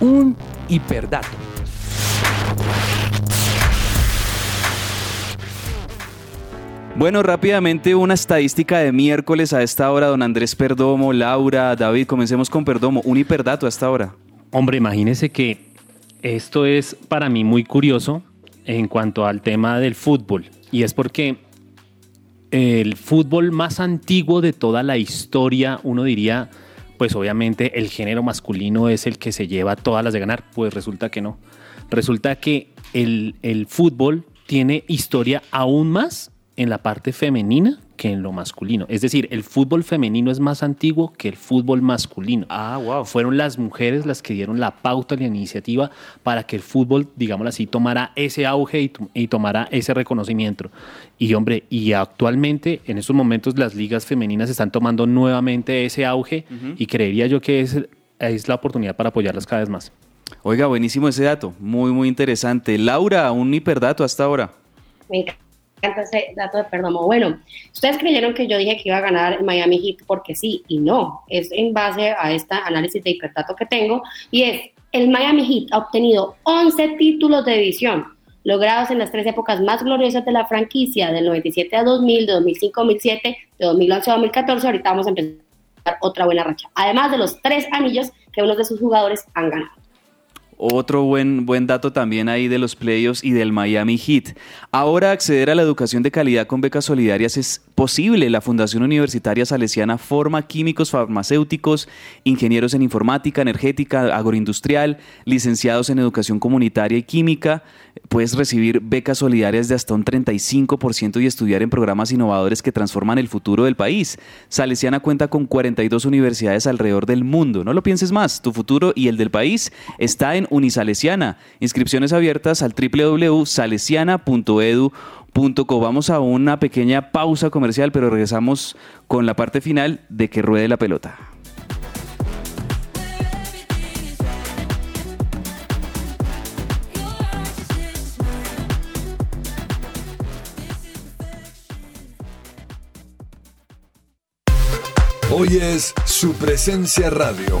Un hiperdato. Bueno, rápidamente una estadística de miércoles a esta hora, don Andrés Perdomo, Laura, David, comencemos con Perdomo, un hiperdato a esta hora. Hombre, imagínese que esto es para mí muy curioso en cuanto al tema del fútbol, y es porque el fútbol más antiguo de toda la historia, uno diría, pues obviamente el género masculino es el que se lleva todas las de ganar, pues resulta que no. Resulta que el, el fútbol tiene historia aún más en la parte femenina que en lo masculino. Es decir, el fútbol femenino es más antiguo que el fútbol masculino. Ah, wow. Fueron las mujeres las que dieron la pauta, la iniciativa para que el fútbol, digámoslo así, tomara ese auge y, tomara ese reconocimiento. Y hombre, y actualmente, en estos momentos, las ligas femeninas están tomando nuevamente ese auge y creería yo que es, es la oportunidad para apoyarlas cada vez más. Oiga, buenísimo ese dato, muy, muy interesante. Laura, un hiperdato hasta ahora. Encanta ese dato de Perdomo. Bueno, ustedes creyeron que yo dije que iba a ganar Miami Heat porque sí y no. Es en base a este análisis de hiperdato que tengo y es el Miami Heat ha obtenido 11 títulos de división logrados en las tres épocas más gloriosas de la franquicia, del 97 a 2000, de 2005 a 2007, de 2011 a 2014. Ahorita vamos a empezar otra buena racha. Además de los tres anillos que unos de sus jugadores han ganado. Otro buen, buen dato también ahí de los playoffs y del Miami Heat. Ahora acceder a la educación de calidad con becas solidarias es posible. La Fundación Universitaria Salesiana forma químicos farmacéuticos, ingenieros en informática, energética, agroindustrial, licenciados en educación comunitaria y química. Puedes recibir becas solidarias de hasta un 35% y estudiar en programas innovadores que transforman el futuro del país. Salesiana cuenta con 42 universidades alrededor del mundo. No lo pienses más, tu futuro y el del país está en Unisalesiana. Inscripciones abiertas al www.salesiana.edu.co. Vamos a una pequeña pausa comercial, pero regresamos con la parte final de que ruede la pelota. Hoy es su presencia radio.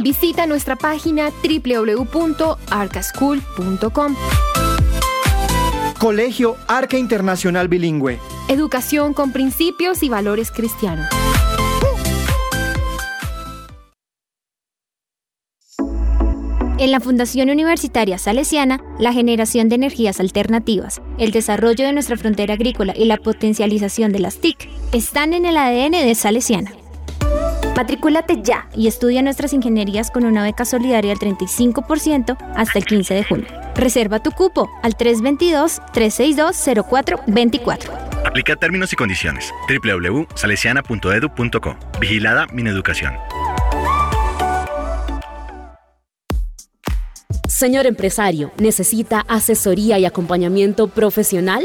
Visita nuestra página www.arcaschool.com. Colegio Arca Internacional Bilingüe. Educación con principios y valores cristianos. En la Fundación Universitaria Salesiana, la generación de energías alternativas, el desarrollo de nuestra frontera agrícola y la potencialización de las TIC están en el ADN de Salesiana. Matricúlate ya y estudia nuestras ingenierías con una beca solidaria del 35% hasta el 15 de junio. Reserva tu cupo al 322-362-0424. Aplica términos y condiciones. www.salesiana.edu.co. Vigilada Mineducación. Señor empresario, ¿necesita asesoría y acompañamiento profesional?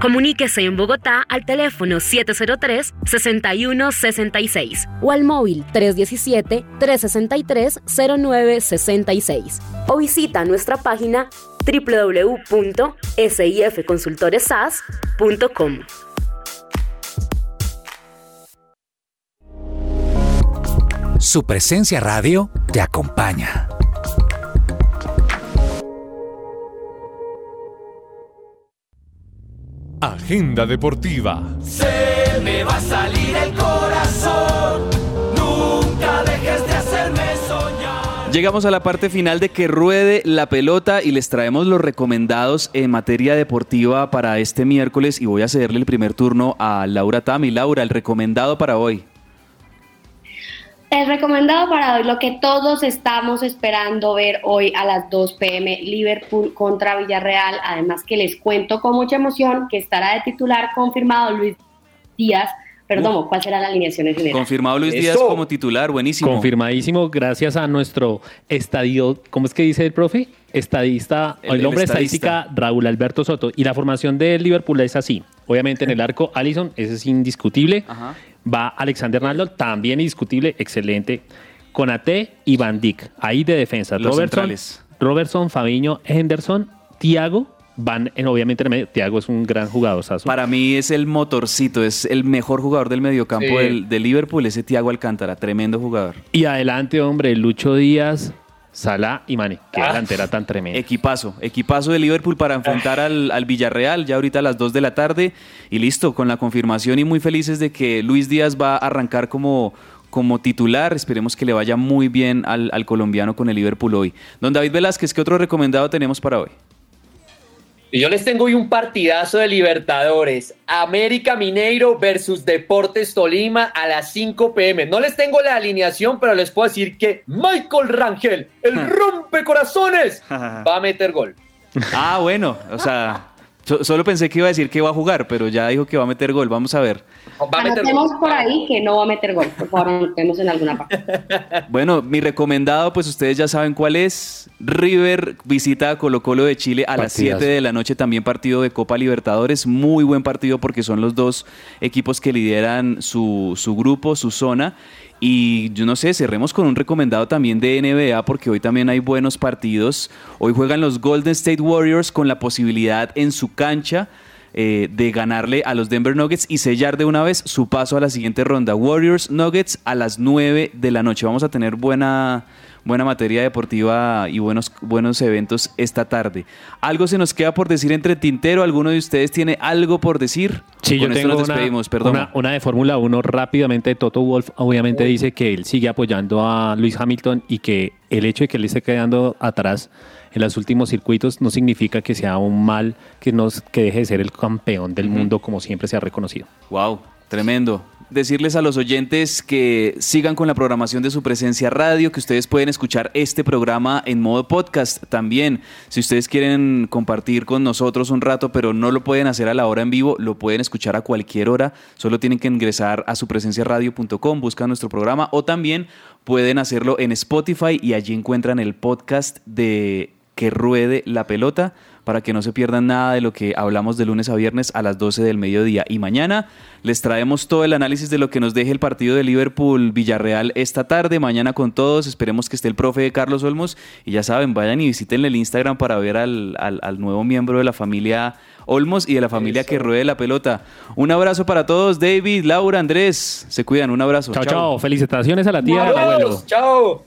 Comuníquese en Bogotá al teléfono 703-6166 o al móvil 317-363-0966 o visita nuestra página www.sifconsultoresas.com. Su presencia radio te acompaña. Agenda deportiva. Se me va a salir el corazón. Nunca dejes de hacerme soñar. Llegamos a la parte final de que ruede la pelota y les traemos los recomendados en materia deportiva para este miércoles y voy a cederle el primer turno a Laura Tami. Laura, el recomendado para hoy. El recomendado para hoy, lo que todos estamos esperando ver hoy a las 2 pm, Liverpool contra Villarreal. Además que les cuento con mucha emoción que estará de titular confirmado Luis Díaz. Perdón, ¿cuál será la alineación en general? Confirmado Luis Díaz como titular, buenísimo. Confirmadísimo, gracias a nuestro estadio, ¿cómo es que dice el profe? Estadista, el, El- hombre de estadística, Raúl Alberto Soto. Y la formación del Liverpool es así. Obviamente en el arco, Allison, ese es indiscutible. Ajá. Va Alexander Arnold, también indiscutible, excelente. Conate y Van Dijk, ahí de defensa. Los Robertson, centrales. Robertson, Fabiño, Henderson, Thiago, van en, obviamente en el medio. Thiago es un gran jugador. Para mí es el motorcito, es el mejor jugador del mediocampo Sí. del, de Liverpool, ese Thiago Alcántara, tremendo jugador. Y adelante, hombre, Lucho Díaz, Salah y Mane. Qué Ah. delantera tan tremenda. Equipazo, equipazo de Liverpool para enfrentar al, al Villarreal ya ahorita a las 2 de la tarde y listo, con la confirmación y muy felices de que Luis Díaz va a arrancar como, como titular. Esperemos que le vaya muy bien al, al colombiano con el Liverpool hoy. Don David Velázquez, ¿qué otro recomendado tenemos para hoy? Y yo les tengo hoy un partidazo de Libertadores. América Mineiro versus Deportes Tolima a las 5 pm. No les tengo la alineación, pero les puedo decir que Michael Rangel, el rompecorazones, va a meter gol. Ah, bueno, o sea, So- solo pensé que iba a decir que va a jugar, pero ya dijo que va a meter gol. Vamos a ver. Anotemos por ahí que no va a meter gol. Por favor, anotemos en alguna parte. Bueno, mi recomendado, pues ustedes ya saben cuál es. River visita a Colo Colo de Chile a las Partidazo. 7 de la noche, también partido de Copa Libertadores. Muy buen partido porque son los dos equipos que lideran su, su grupo, su zona. Y yo no sé, cerremos con un recomendado también de NBA porque hoy también hay buenos partidos. Hoy juegan los Golden State Warriors con la posibilidad en su cancha eh, de ganarle a los Denver Nuggets y sellar de una vez su paso a la siguiente ronda. Warriors Nuggets a las 9 de la noche. Vamos a tener buena, buena materia deportiva y buenos, buenos eventos esta tarde. ¿Algo se nos queda por decir entre tintero? ¿Alguno de ustedes tiene algo por decir? Sí, yo esto tengo nos una, despedimos, perdón. una, una de Fórmula 1 rápidamente. Toto Wolf obviamente dice que él sigue apoyando a Luis Hamilton y que el hecho de que él esté quedando atrás en los últimos circuitos no significa que sea un mal que, nos, que deje de ser el campeón del mundo como siempre se ha reconocido. Wow, tremendo. Decirles a los oyentes que sigan con la programación de su presencia radio, que ustedes pueden escuchar este programa en modo podcast también. Si ustedes quieren compartir con nosotros un rato, pero no lo pueden hacer a la hora en vivo, lo pueden escuchar a cualquier hora. Solo tienen que ingresar a supresenciaradio.com, buscan nuestro programa o también pueden hacerlo en Spotify y allí encuentran el podcast de Que Ruede la Pelota para que no se pierdan nada de lo que hablamos de lunes a viernes a las 12 del mediodía. Y mañana les traemos todo el análisis de lo que nos deje el partido de Liverpool-Villarreal esta tarde. Mañana con todos. Esperemos que esté el profe Carlos Olmos. Y ya saben, vayan y visiten el Instagram para ver al, al- al nuevo miembro de la familia Olmos y de la familia que ruede la pelota. Un abrazo para todos, David, Laura, Andrés. Se cuidan, un abrazo. Chao, chao. Felicitaciones a la tía abuelo. Chao.